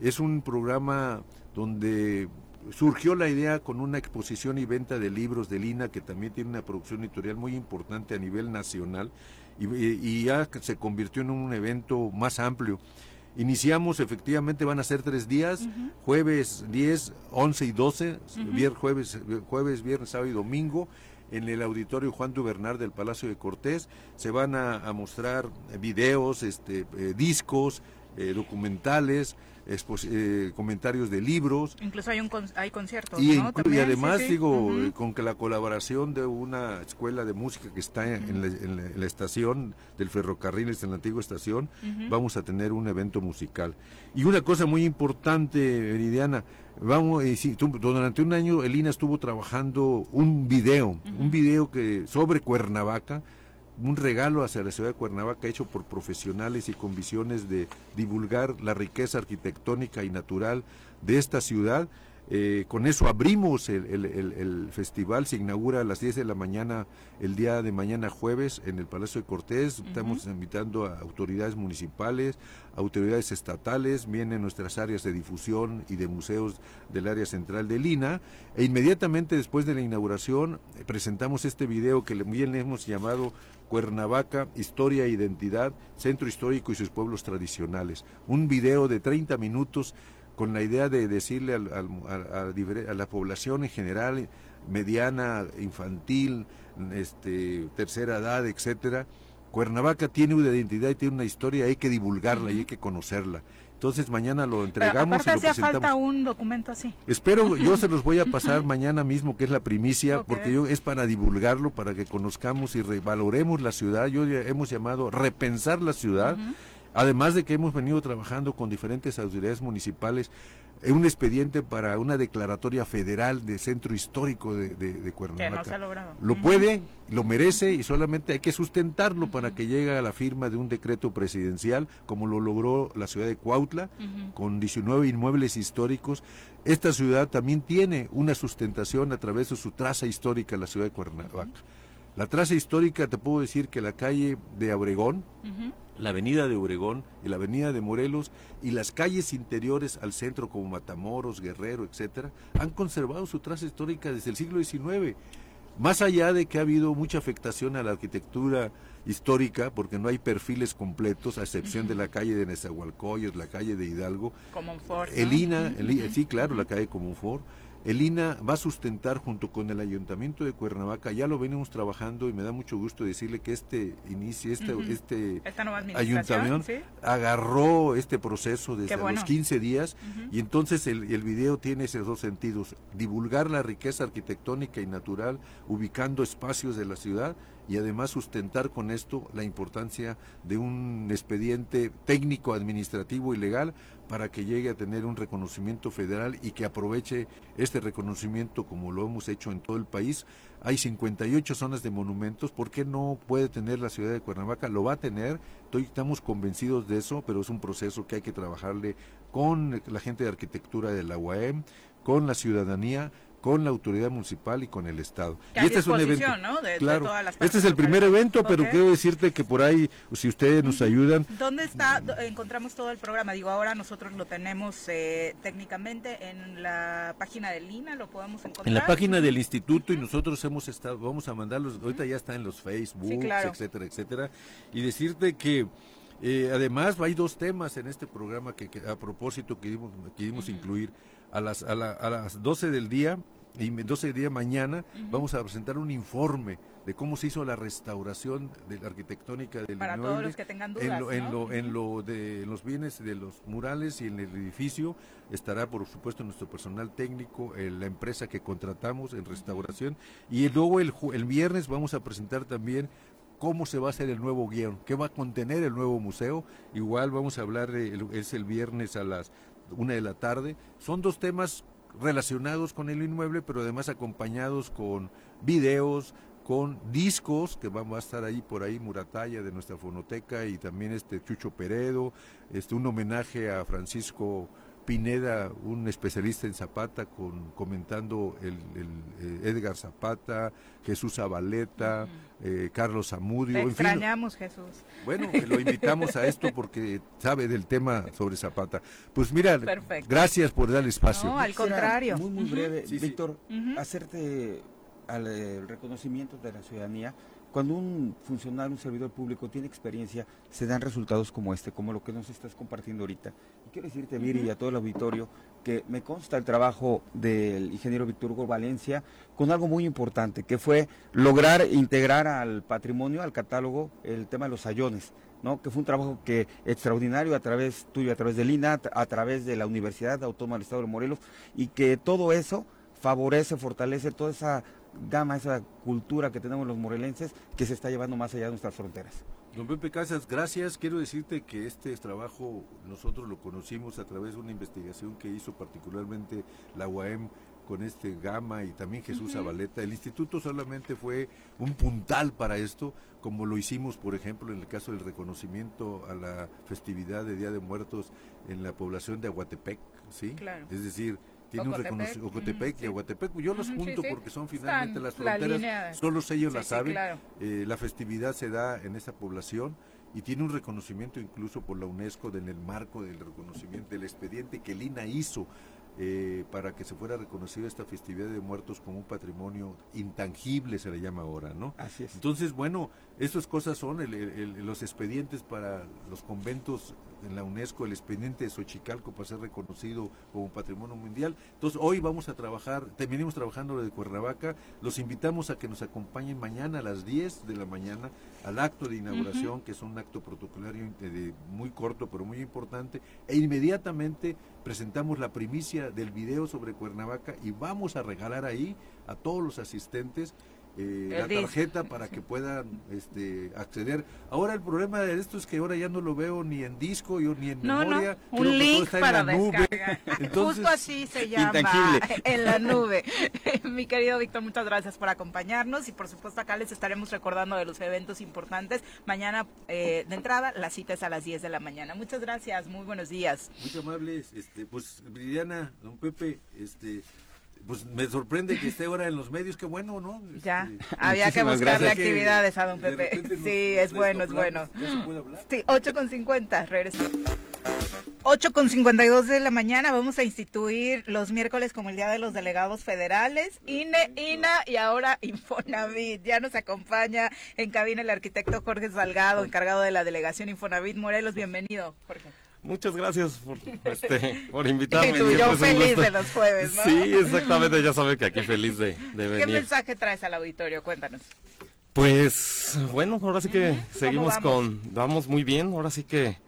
Es un programa donde surgió la idea con una exposición y venta de libros del INA, que también tiene una producción editorial muy importante a nivel nacional, y, ya se convirtió en un evento más amplio. Iniciamos, efectivamente, van a ser tres días, jueves 10, 11 y 12, jueves, jueves, viernes, sábado y domingo en el auditorio Juan Dubernard del Palacio de Cortés. Se van a, mostrar videos, este, eh, discos, eh, documentales, eh, comentarios de libros. Incluso hay, un hay conciertos. Y, además, digo, con que la colaboración de una escuela de música que está en, la, estación del ferrocarril, en la antigua estación, vamos a tener un evento musical. Y una cosa muy importante, Meridiana, Vamos, durante un año Elina estuvo trabajando un video, un video que sobre Cuernavaca, un regalo hacia la ciudad de Cuernavaca hecho por profesionales y con visiones de divulgar la riqueza arquitectónica y natural de esta ciudad eh, con eso abrimos el, festival, se inaugura a las 10 de la mañana, el día de mañana jueves, en el Palacio de Cortés. Estamos invitando a autoridades municipales, autoridades estatales, vienen nuestras áreas de difusión y de museos del área central de Lina. E inmediatamente después de la inauguración presentamos este video que bien hemos llamado Cuernavaca, Historia e Identidad, Centro Histórico y sus pueblos tradicionales. Un video de 30 minutos con la idea de decirle a, la población en general, mediana, infantil, este, tercera edad, etcétera, Cuernavaca tiene una identidad y tiene una historia, hay que divulgarla y hay que conocerla. Entonces mañana lo entregamos Pero y lo presentamos. falta un documento así. Espero, yo se los voy a pasar mañana mismo, que es la primicia, porque yo es para divulgarlo, para que conozcamos y revaloremos la ciudad. Yo hemos llamado repensar la ciudad. Además de que hemos venido trabajando con diferentes autoridades municipales en un expediente para una declaratoria federal de centro histórico de, de, Cuernavaca. Que no ha logrado. Lo puede, lo merece y solamente hay que sustentarlo para que llegue a la firma de un decreto presidencial, como lo logró la ciudad de Cuautla, con 19 inmuebles históricos. Esta ciudad también tiene una sustentación a través de su traza histórica, la ciudad de Cuernavaca. La traza histórica, te puedo decir que la calle de Obregón, la avenida de Obregón y la avenida de Morelos y las calles interiores al centro como Matamoros, Guerrero, etcétera, han conservado su traza histórica desde el siglo XIX. Más allá de que ha habido mucha afectación a la arquitectura histórica, porque no hay perfiles completos, a excepción de la calle de Nezahualcóyotl, la calle de Hidalgo. Elina, sí, claro, la calle Comonfort el INA va a sustentar junto con el Ayuntamiento de Cuernavaca, ya lo venimos trabajando y me da mucho gusto decirle que este inicio, este, este ayuntamiento agarró este proceso desde los 15 días y entonces el, el video tiene esos dos sentidos, divulgar la riqueza arquitectónica y natural ubicando espacios de la ciudad y además sustentar con esto la importancia de un expediente técnico, administrativo y legal para que llegue a tener un reconocimiento federal y que aproveche este reconocimiento como lo hemos hecho en todo el país. Hay 58 zonas de monumentos, ¿por qué no puede tener la ciudad de Cuernavaca? Lo va a tener, estamos convencidos de eso, pero es un proceso que hay que trabajarle con la gente de arquitectura de la UAM, con la ciudadanía, con la autoridad municipal y con el Estado. y este es un evento, ¿no? de, claro, este es el primer evento, pero quiero decirte que por ahí, si ustedes nos ayudan. ¿Dónde está? Encontramos todo el programa. Digo, ahora nosotros lo tenemos eh, técnicamente en la página del INA, lo podemos encontrar. En la página del instituto y nosotros hemos estado, vamos a mandarlos, ahorita ya está en los Facebook, etcétera, etcétera, y decirte que eh, además hay dos temas en este programa que, a propósito querimos, querimos incluir a las, a, a las 12 del día y 12 del día mañana vamos a presentar un informe de cómo se hizo la restauración de la arquitectónica del Para todos los que tengan dudas, en lo, en, lo, en lo de los bienes de los murales y en el edificio. Estará por supuesto nuestro personal técnico, la empresa que contratamos en restauración. Y luego el, el viernes vamos a presentar también cómo se va a hacer el nuevo guion, qué va a contener el nuevo museo. Igual vamos a hablar, de, es el viernes a las una de la tarde. Son dos temas relacionados con el inmueble, pero además acompañados con videos, con discos que van a estar ahí por ahí Murataya de nuestra fonoteca y también este Chucho Peredo, este un homenaje a Francisco Pineda, un especialista en Zapata, con, comentando el, eh, Edgar Zapata, Jesús Zabaleta, eh, Carlos Zamudio. extrañamos, Jesús. Bueno, lo invitamos a esto porque sabe del tema sobre Zapata. Pues mira, gracias por dar espacio. No, al contrario. Muy, muy breve, Víctor, hacerte al reconocimiento de la ciudadanía cuando un funcionario, un servidor público tiene experiencia, se dan resultados como este, como lo que nos estás compartiendo ahorita. Quiero decirte, Viri, y a todo el auditorio, que me consta el trabajo del ingeniero Víctor Hugo Valencia con algo muy importante, que fue lograr integrar al patrimonio, al catálogo, el tema de los sayones. ¿no? que fue un trabajo que extraordinario a través tuyo, a través del INA, a través de la Universidad Autónoma del Estado de Morelos, y que todo eso favorece, fortalece toda esa gama, esa cultura que tenemos los morelenses que se está llevando más allá de nuestras fronteras. Don Pepe Casas, gracias. Quiero decirte que este trabajo nosotros lo conocimos a través de una investigación que hizo particularmente la UAM con este Gama y también Jesús Zabaleta. El instituto solamente fue un puntal para esto, como lo hicimos, por ejemplo, en el caso del reconocimiento a la festividad de Día de Muertos en la población de Aguatepec, ¿sí? Es decir, tiene un reconocimiento, Ocotepec y Aguatepec, yo los junto porque son finalmente las fronteras, solo ellos la saben, eh, la festividad se da en esa población y tiene un reconocimiento incluso por la UNESCO en el marco del reconocimiento del expediente que Lina hizo eh, para que se fuera reconocida esta festividad de muertos como un patrimonio intangible, se le llama ahora, ¿no? Así es. Entonces, bueno, estas cosas son los expedientes para los conventos en la UNESCO, el expediente de Xochicalco para ser reconocido como patrimonio mundial. Entonces, hoy vamos a trabajar, venimos trabajando lo de Cuernavaca, los invitamos a que nos acompañen mañana a las 10 de la mañana al acto de inauguración, que es un acto protocolario de, muy corto pero muy importante, e inmediatamente presentamos la primicia del video sobre Cuernavaca y vamos a regalar ahí a todos los asistentes eh, la tarjeta para que puedan este, acceder. Ahora el problema de esto es que ahora ya no lo veo ni en disco yo, ni en memoria. un link para descargar. Justo así se llama, en la nube. Mi querido Víctor, muchas gracias por acompañarnos y por supuesto acá les estaremos recordando de los eventos importantes. Mañana eh, de entrada la cita es a las 10 de la mañana. Muchas gracias, muy buenos días. Muy amables, este, pues Liliana, don Pepe, este pues me sorprende que esté ahora en los medios, qué bueno, ¿no? Ya, este, había que buscarle actividades a don Pepe. sí, es bueno, es bueno. ¿Ya puede hablar? Sí, 8 con 50, regreso. 8 con 52 de la mañana vamos a instituir los miércoles como el Día de los Delegados Federales, INE, INA y ahora Infonavit. Ya nos acompaña en cabina el arquitecto Jorge Salgado, encargado de la delegación Infonavit. Morelos, bienvenido, Jorge. Muchas gracias por, este, por invitarme. Y yo feliz de los jueves, ¿no? Sí, exactamente, ya saben que aquí feliz de, venir. ¿Qué mensaje traes al auditorio? Cuéntanos. Pues, bueno, ahora sí que seguimos con, vamos muy bien, ahora sí que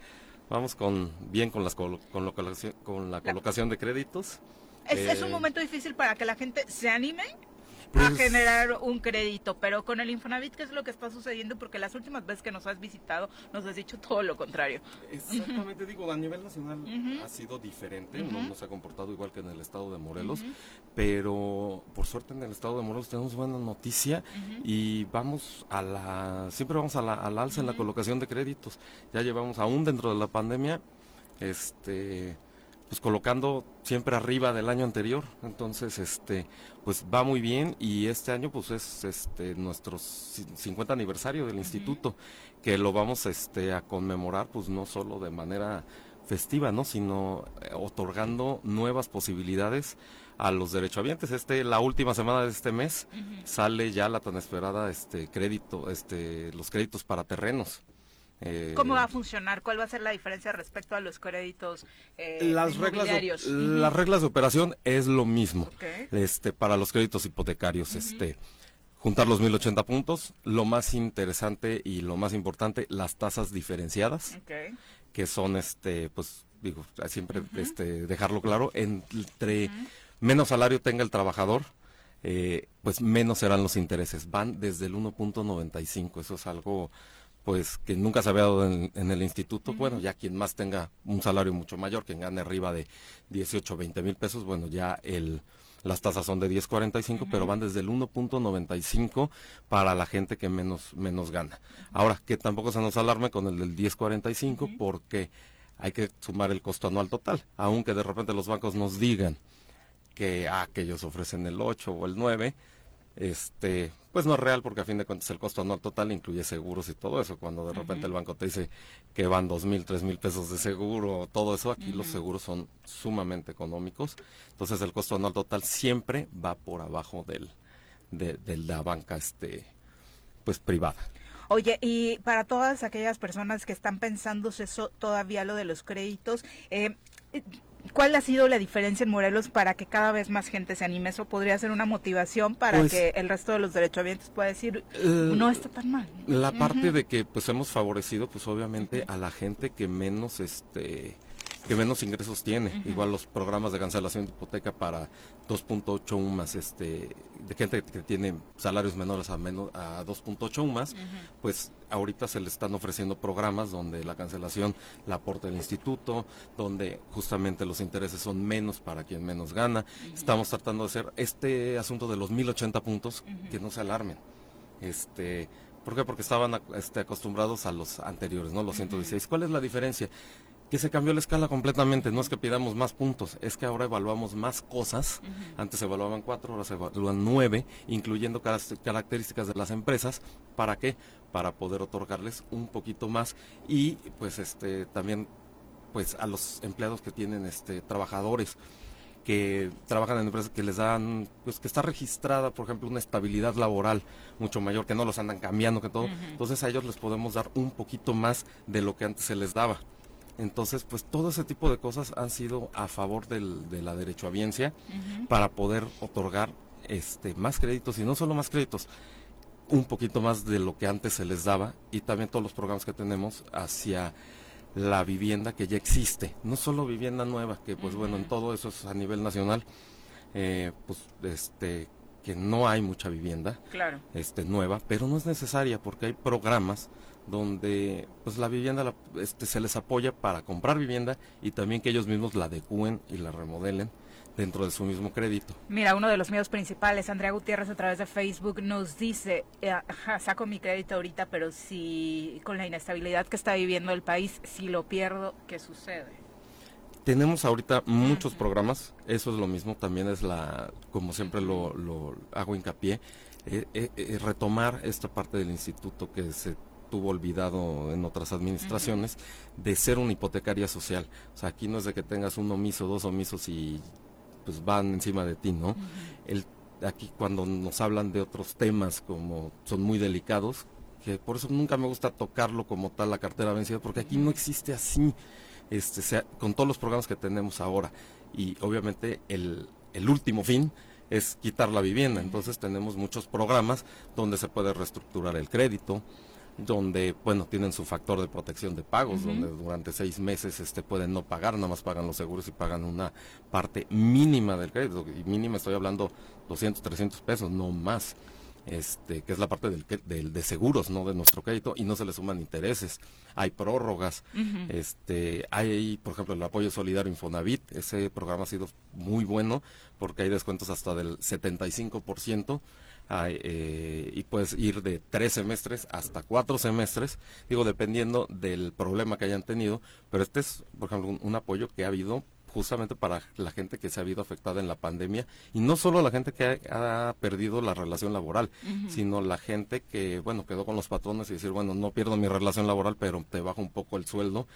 vamos con bien con, las, con, con la colocación de créditos. ¿Es, ¿Es un eh, momento difícil para que la gente se anime? A pues generar un crédito, pero con el Infonavit, ¿qué es lo que está sucediendo? Porque las últimas veces que nos has visitado nos has dicho todo lo contrario. Exactamente, digo, a nivel nacional ha sido diferente, no, se ha comportado igual que en el estado de Morelos, pero por suerte en el estado de Morelos tenemos buena noticia y vamos a la, siempre vamos a la, al alza en la colocación de créditos. Ya llevamos aún dentro de la pandemia, este pues colocando siempre arriba del año anterior. Entonces este pues va muy bien y este año pues es este nuestro 50 aniversario del instituto que lo vamos este a conmemorar pues no solo de manera festiva no sino eh, otorgando nuevas posibilidades a los derechohabientes. Este la última semana de este mes sale ya la tan esperada este crédito este los créditos para terrenos eh, ¿Cómo va a funcionar? ¿Cuál va a ser la diferencia respecto a los créditos eh, las reglas de, Las reglas de operación es lo mismo este, para los créditos hipotecarios. este, juntar los 1080 puntos. Lo más interesante y lo más importante, las tasas diferenciadas, que son, este, pues, digo, siempre este, dejarlo claro, entre menos salario tenga el trabajador, eh, pues menos serán los intereses. Van desde el 1.95. Eso es algo pues que nunca se había dado en, el instituto, bueno, ya quien más tenga un salario mucho mayor, quien gane arriba de 18, 20 mil pesos, bueno, ya el, las tasas son de 10.45, pero van desde el 1.95 para la gente que menos, menos gana. Ahora, que tampoco se nos alarme con el del 10.45 porque hay que sumar el costo anual total, aunque de repente los bancos nos digan que, ah, que ellos ofrecen el 8 o el 9, este, pues no es real porque a fin de cuentas el costo anual total incluye seguros y todo eso. Cuando de repente el banco te dice que van dos mil, tres mil pesos de seguro, todo eso, aquí los seguros son sumamente económicos. Entonces el costo anual total siempre va por abajo del, de, la banca este, pues privada. Oye, y para todas aquellas personas que están pensando eso todavía lo de los créditos, eh, ¿Cuál ha sido la diferencia en Morelos para que cada vez más gente se anime? Eso podría ser una motivación para pues, que el resto de los derechohabientes pueda decir, no está tan mal. La parte de que pues hemos favorecido pues obviamente a la gente que menos este que menos ingresos tiene. Igual los programas de cancelación de hipoteca para 2.8 UMAS, este, de gente que tiene salarios menores a, menos, a 2.8 UMAS, pues ahorita se le están ofreciendo programas donde la cancelación la aporta el instituto, donde justamente los intereses son menos para quien menos gana. Estamos tratando de hacer este asunto de los 1080 puntos que no se alarmen. Este, ¿Por qué? Porque estaban este, acostumbrados a los anteriores, ¿no? Los 116. ¿Cuál es la diferencia? Que se cambió la escala completamente. No es que pidamos más puntos, es que ahora evaluamos más cosas. Antes se evaluaban cuatro, ahora se evalúan nueve, incluyendo características de las empresas. ¿Para qué? Para poder otorgarles un poquito más y pues este también pues a los empleados que tienen este trabajadores que trabajan en empresas que les dan, pues que está registrada, por ejemplo, una estabilidad laboral mucho mayor, que no los andan cambiando, que todo. Entonces a ellos les podemos dar un poquito más de lo que antes se les daba. Entonces, pues todo ese tipo de cosas han sido a favor del, de la derechohabiencia para poder otorgar este más créditos y no solo más créditos, un poquito más de lo que antes se les daba y también todos los programas que tenemos hacia la vivienda que ya existe, no solo vivienda nueva, que pues bueno, en todo eso es a nivel nacional, eh, pues este que no hay mucha vivienda claro. este nueva, pero no es necesaria porque hay programas donde pues la vivienda este, se les apoya para comprar vivienda y también que ellos mismos la adecúen y la remodelen dentro de su mismo crédito. Mira, uno de los medios principales, Andrea Gutiérrez, a través de Facebook, nos dice, eh, saco mi crédito ahorita, pero si con la inestabilidad que está viviendo el país, si lo pierdo, ¿qué sucede? Tenemos ahorita muchos programas, eso es lo mismo, también es la, como siempre lo, hago hincapié, eh, eh, retomar esta parte del instituto que se tuvo olvidado en otras administraciones, de ser una hipotecaria social. O sea, aquí no es de que tengas un omiso, dos omisos y pues van encima de ti, ¿no? El, aquí cuando nos hablan de otros temas como son muy delicados, que por eso nunca me gusta tocarlo como tal la cartera vencida, porque aquí no existe así, este, sea, con todos los programas que tenemos ahora. Y obviamente el, el último fin es quitar la vivienda. Entonces tenemos muchos programas donde se puede reestructurar el crédito, donde, bueno, tienen su factor de protección de pagos, donde durante seis meses este, pueden no pagar, nada más pagan los seguros y pagan una parte mínima del crédito. Y mínima estoy hablando 200, 300 pesos, no más. Este, que es la parte del, del, de seguros, ¿no? De nuestro crédito y no se le suman intereses. Hay prórrogas, este, hay, por ejemplo, el apoyo solidario Infonavit, ese programa ha sido muy bueno porque hay descuentos hasta del 75%. Eh, y puedes ir de tres semestres hasta cuatro semestres, digo, dependiendo del problema que hayan tenido, pero este es, por ejemplo, un, apoyo que ha habido justamente para la gente que se ha habido afectada en la pandemia y no solo la gente que ha, perdido la relación laboral, sino la gente que, bueno, quedó con los patrones y decir, bueno, no pierdo mi relación laboral, pero te bajo un poco el sueldo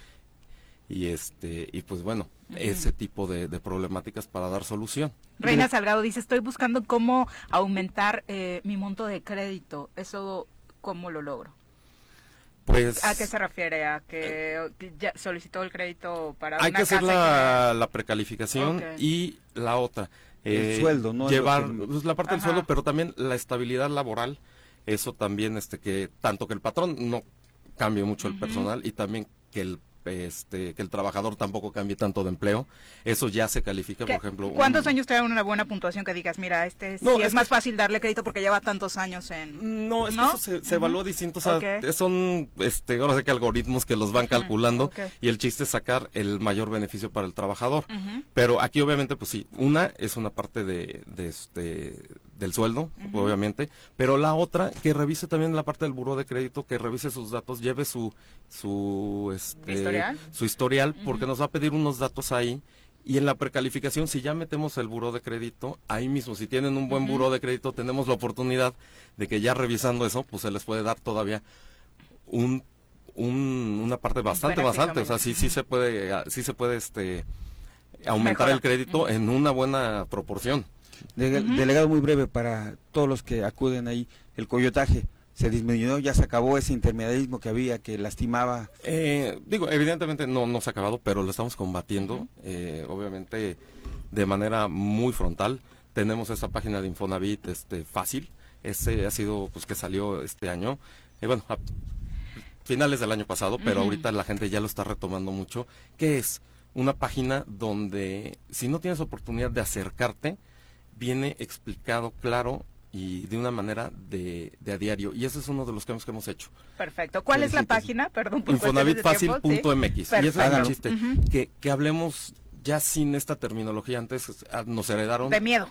y este y pues bueno ese tipo de, problemáticas para dar solución. Reina Salgado dice estoy buscando cómo aumentar eh, mi monto de crédito. Eso cómo lo logro pues a qué se refiere a que ya solicitó el crédito para hay que hacer la, precalificación y la otra el eh, sueldo no llevar pues, la parte del sueldo pero también la estabilidad laboral. Eso también este que tanto que el patrón no cambie mucho el personal y también que el este, que el trabajador tampoco cambie tanto de empleo. Eso ya se califica, por ejemplo. ¿Cuántos años te una buena puntuación que digas, mira, este no, es, más fácil darle crédito porque lleva tantos años en. No, es que eso se, evalúa distinto. son, este, ahora sé que algoritmos que los van calculando y el chiste es sacar el mayor beneficio para el trabajador. Pero aquí, obviamente, pues sí, una es una parte de, de este del sueldo, obviamente, pero la otra que revise también la parte del buró de crédito, que revise sus datos, lleve su su este historial, su historial porque nos va a pedir unos datos ahí. Y en la precalificación si ya metemos el buró de crédito, ahí mismo si tienen un buen buró de crédito tenemos la oportunidad de que ya revisando eso, pues se les puede dar todavía un, una parte bastante bastante, o sea, sí sí se puede sí se puede este aumentar el crédito en una buena proporción. Delegado muy breve para todos los que acuden ahí, el coyotaje se disminuyó, ya se acabó ese intermediarismo que había que lastimaba. Eh, digo, evidentemente no, no se ha acabado, pero lo estamos combatiendo, eh, obviamente de manera muy frontal. Tenemos esta página de Infonavit este, fácil, ese ha sido pues que salió este año, eh, bueno, a finales del año pasado, pero ahorita la gente ya lo está retomando mucho, que es una página donde si no tienes oportunidad de acercarte, viene explicado claro y de una manera de, de, a diario. Y ese es uno de los cambios que hemos hecho. Perfecto. ¿Cuál es la página? Perdón. Infonavitfacil.mx. Y es el chiste. que, que hablemos ya sin esta terminología. Antes ah, nos heredaron. De miedo.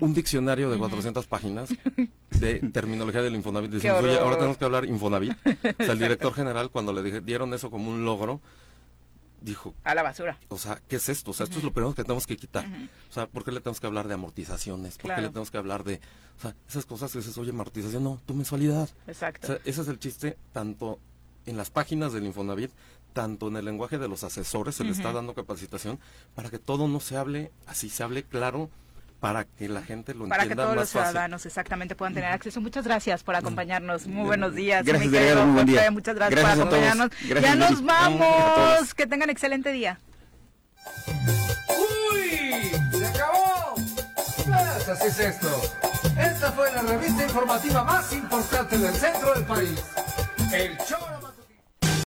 Un diccionario de 400 páginas de terminología del Infonavit. Decimos, oye, ahora tenemos que hablar Infonavit. O sea, el director general, cuando le dieron eso como un logro, dijo... A la basura. O sea, ¿qué es esto? O sea, esto es lo primero que tenemos que quitar. O sea, ¿por qué le tenemos que hablar de amortizaciones? ¿Por qué le tenemos que hablar de... O sea, esas cosas que dices, oye, amortización, no, tu mensualidad. Exacto. O sea, ese es el chiste, tanto en las páginas del Infonavit, tanto en el lenguaje de los asesores, se le está dando capacitación para que todo no se hable así, se hable claro para que la gente lo entienda Para que todos los ciudadanos exactamente puedan tener acceso. Muchas gracias por acompaños. Muy buenos días. Gracias, muy buen Muchas gracias, por acompañarnos. ya nos vamos. Que tengan excelente día. ¡Uy! ¡Se acabó! Pues así es esto. Esta fue la revista informativa más importante del centro del país. El show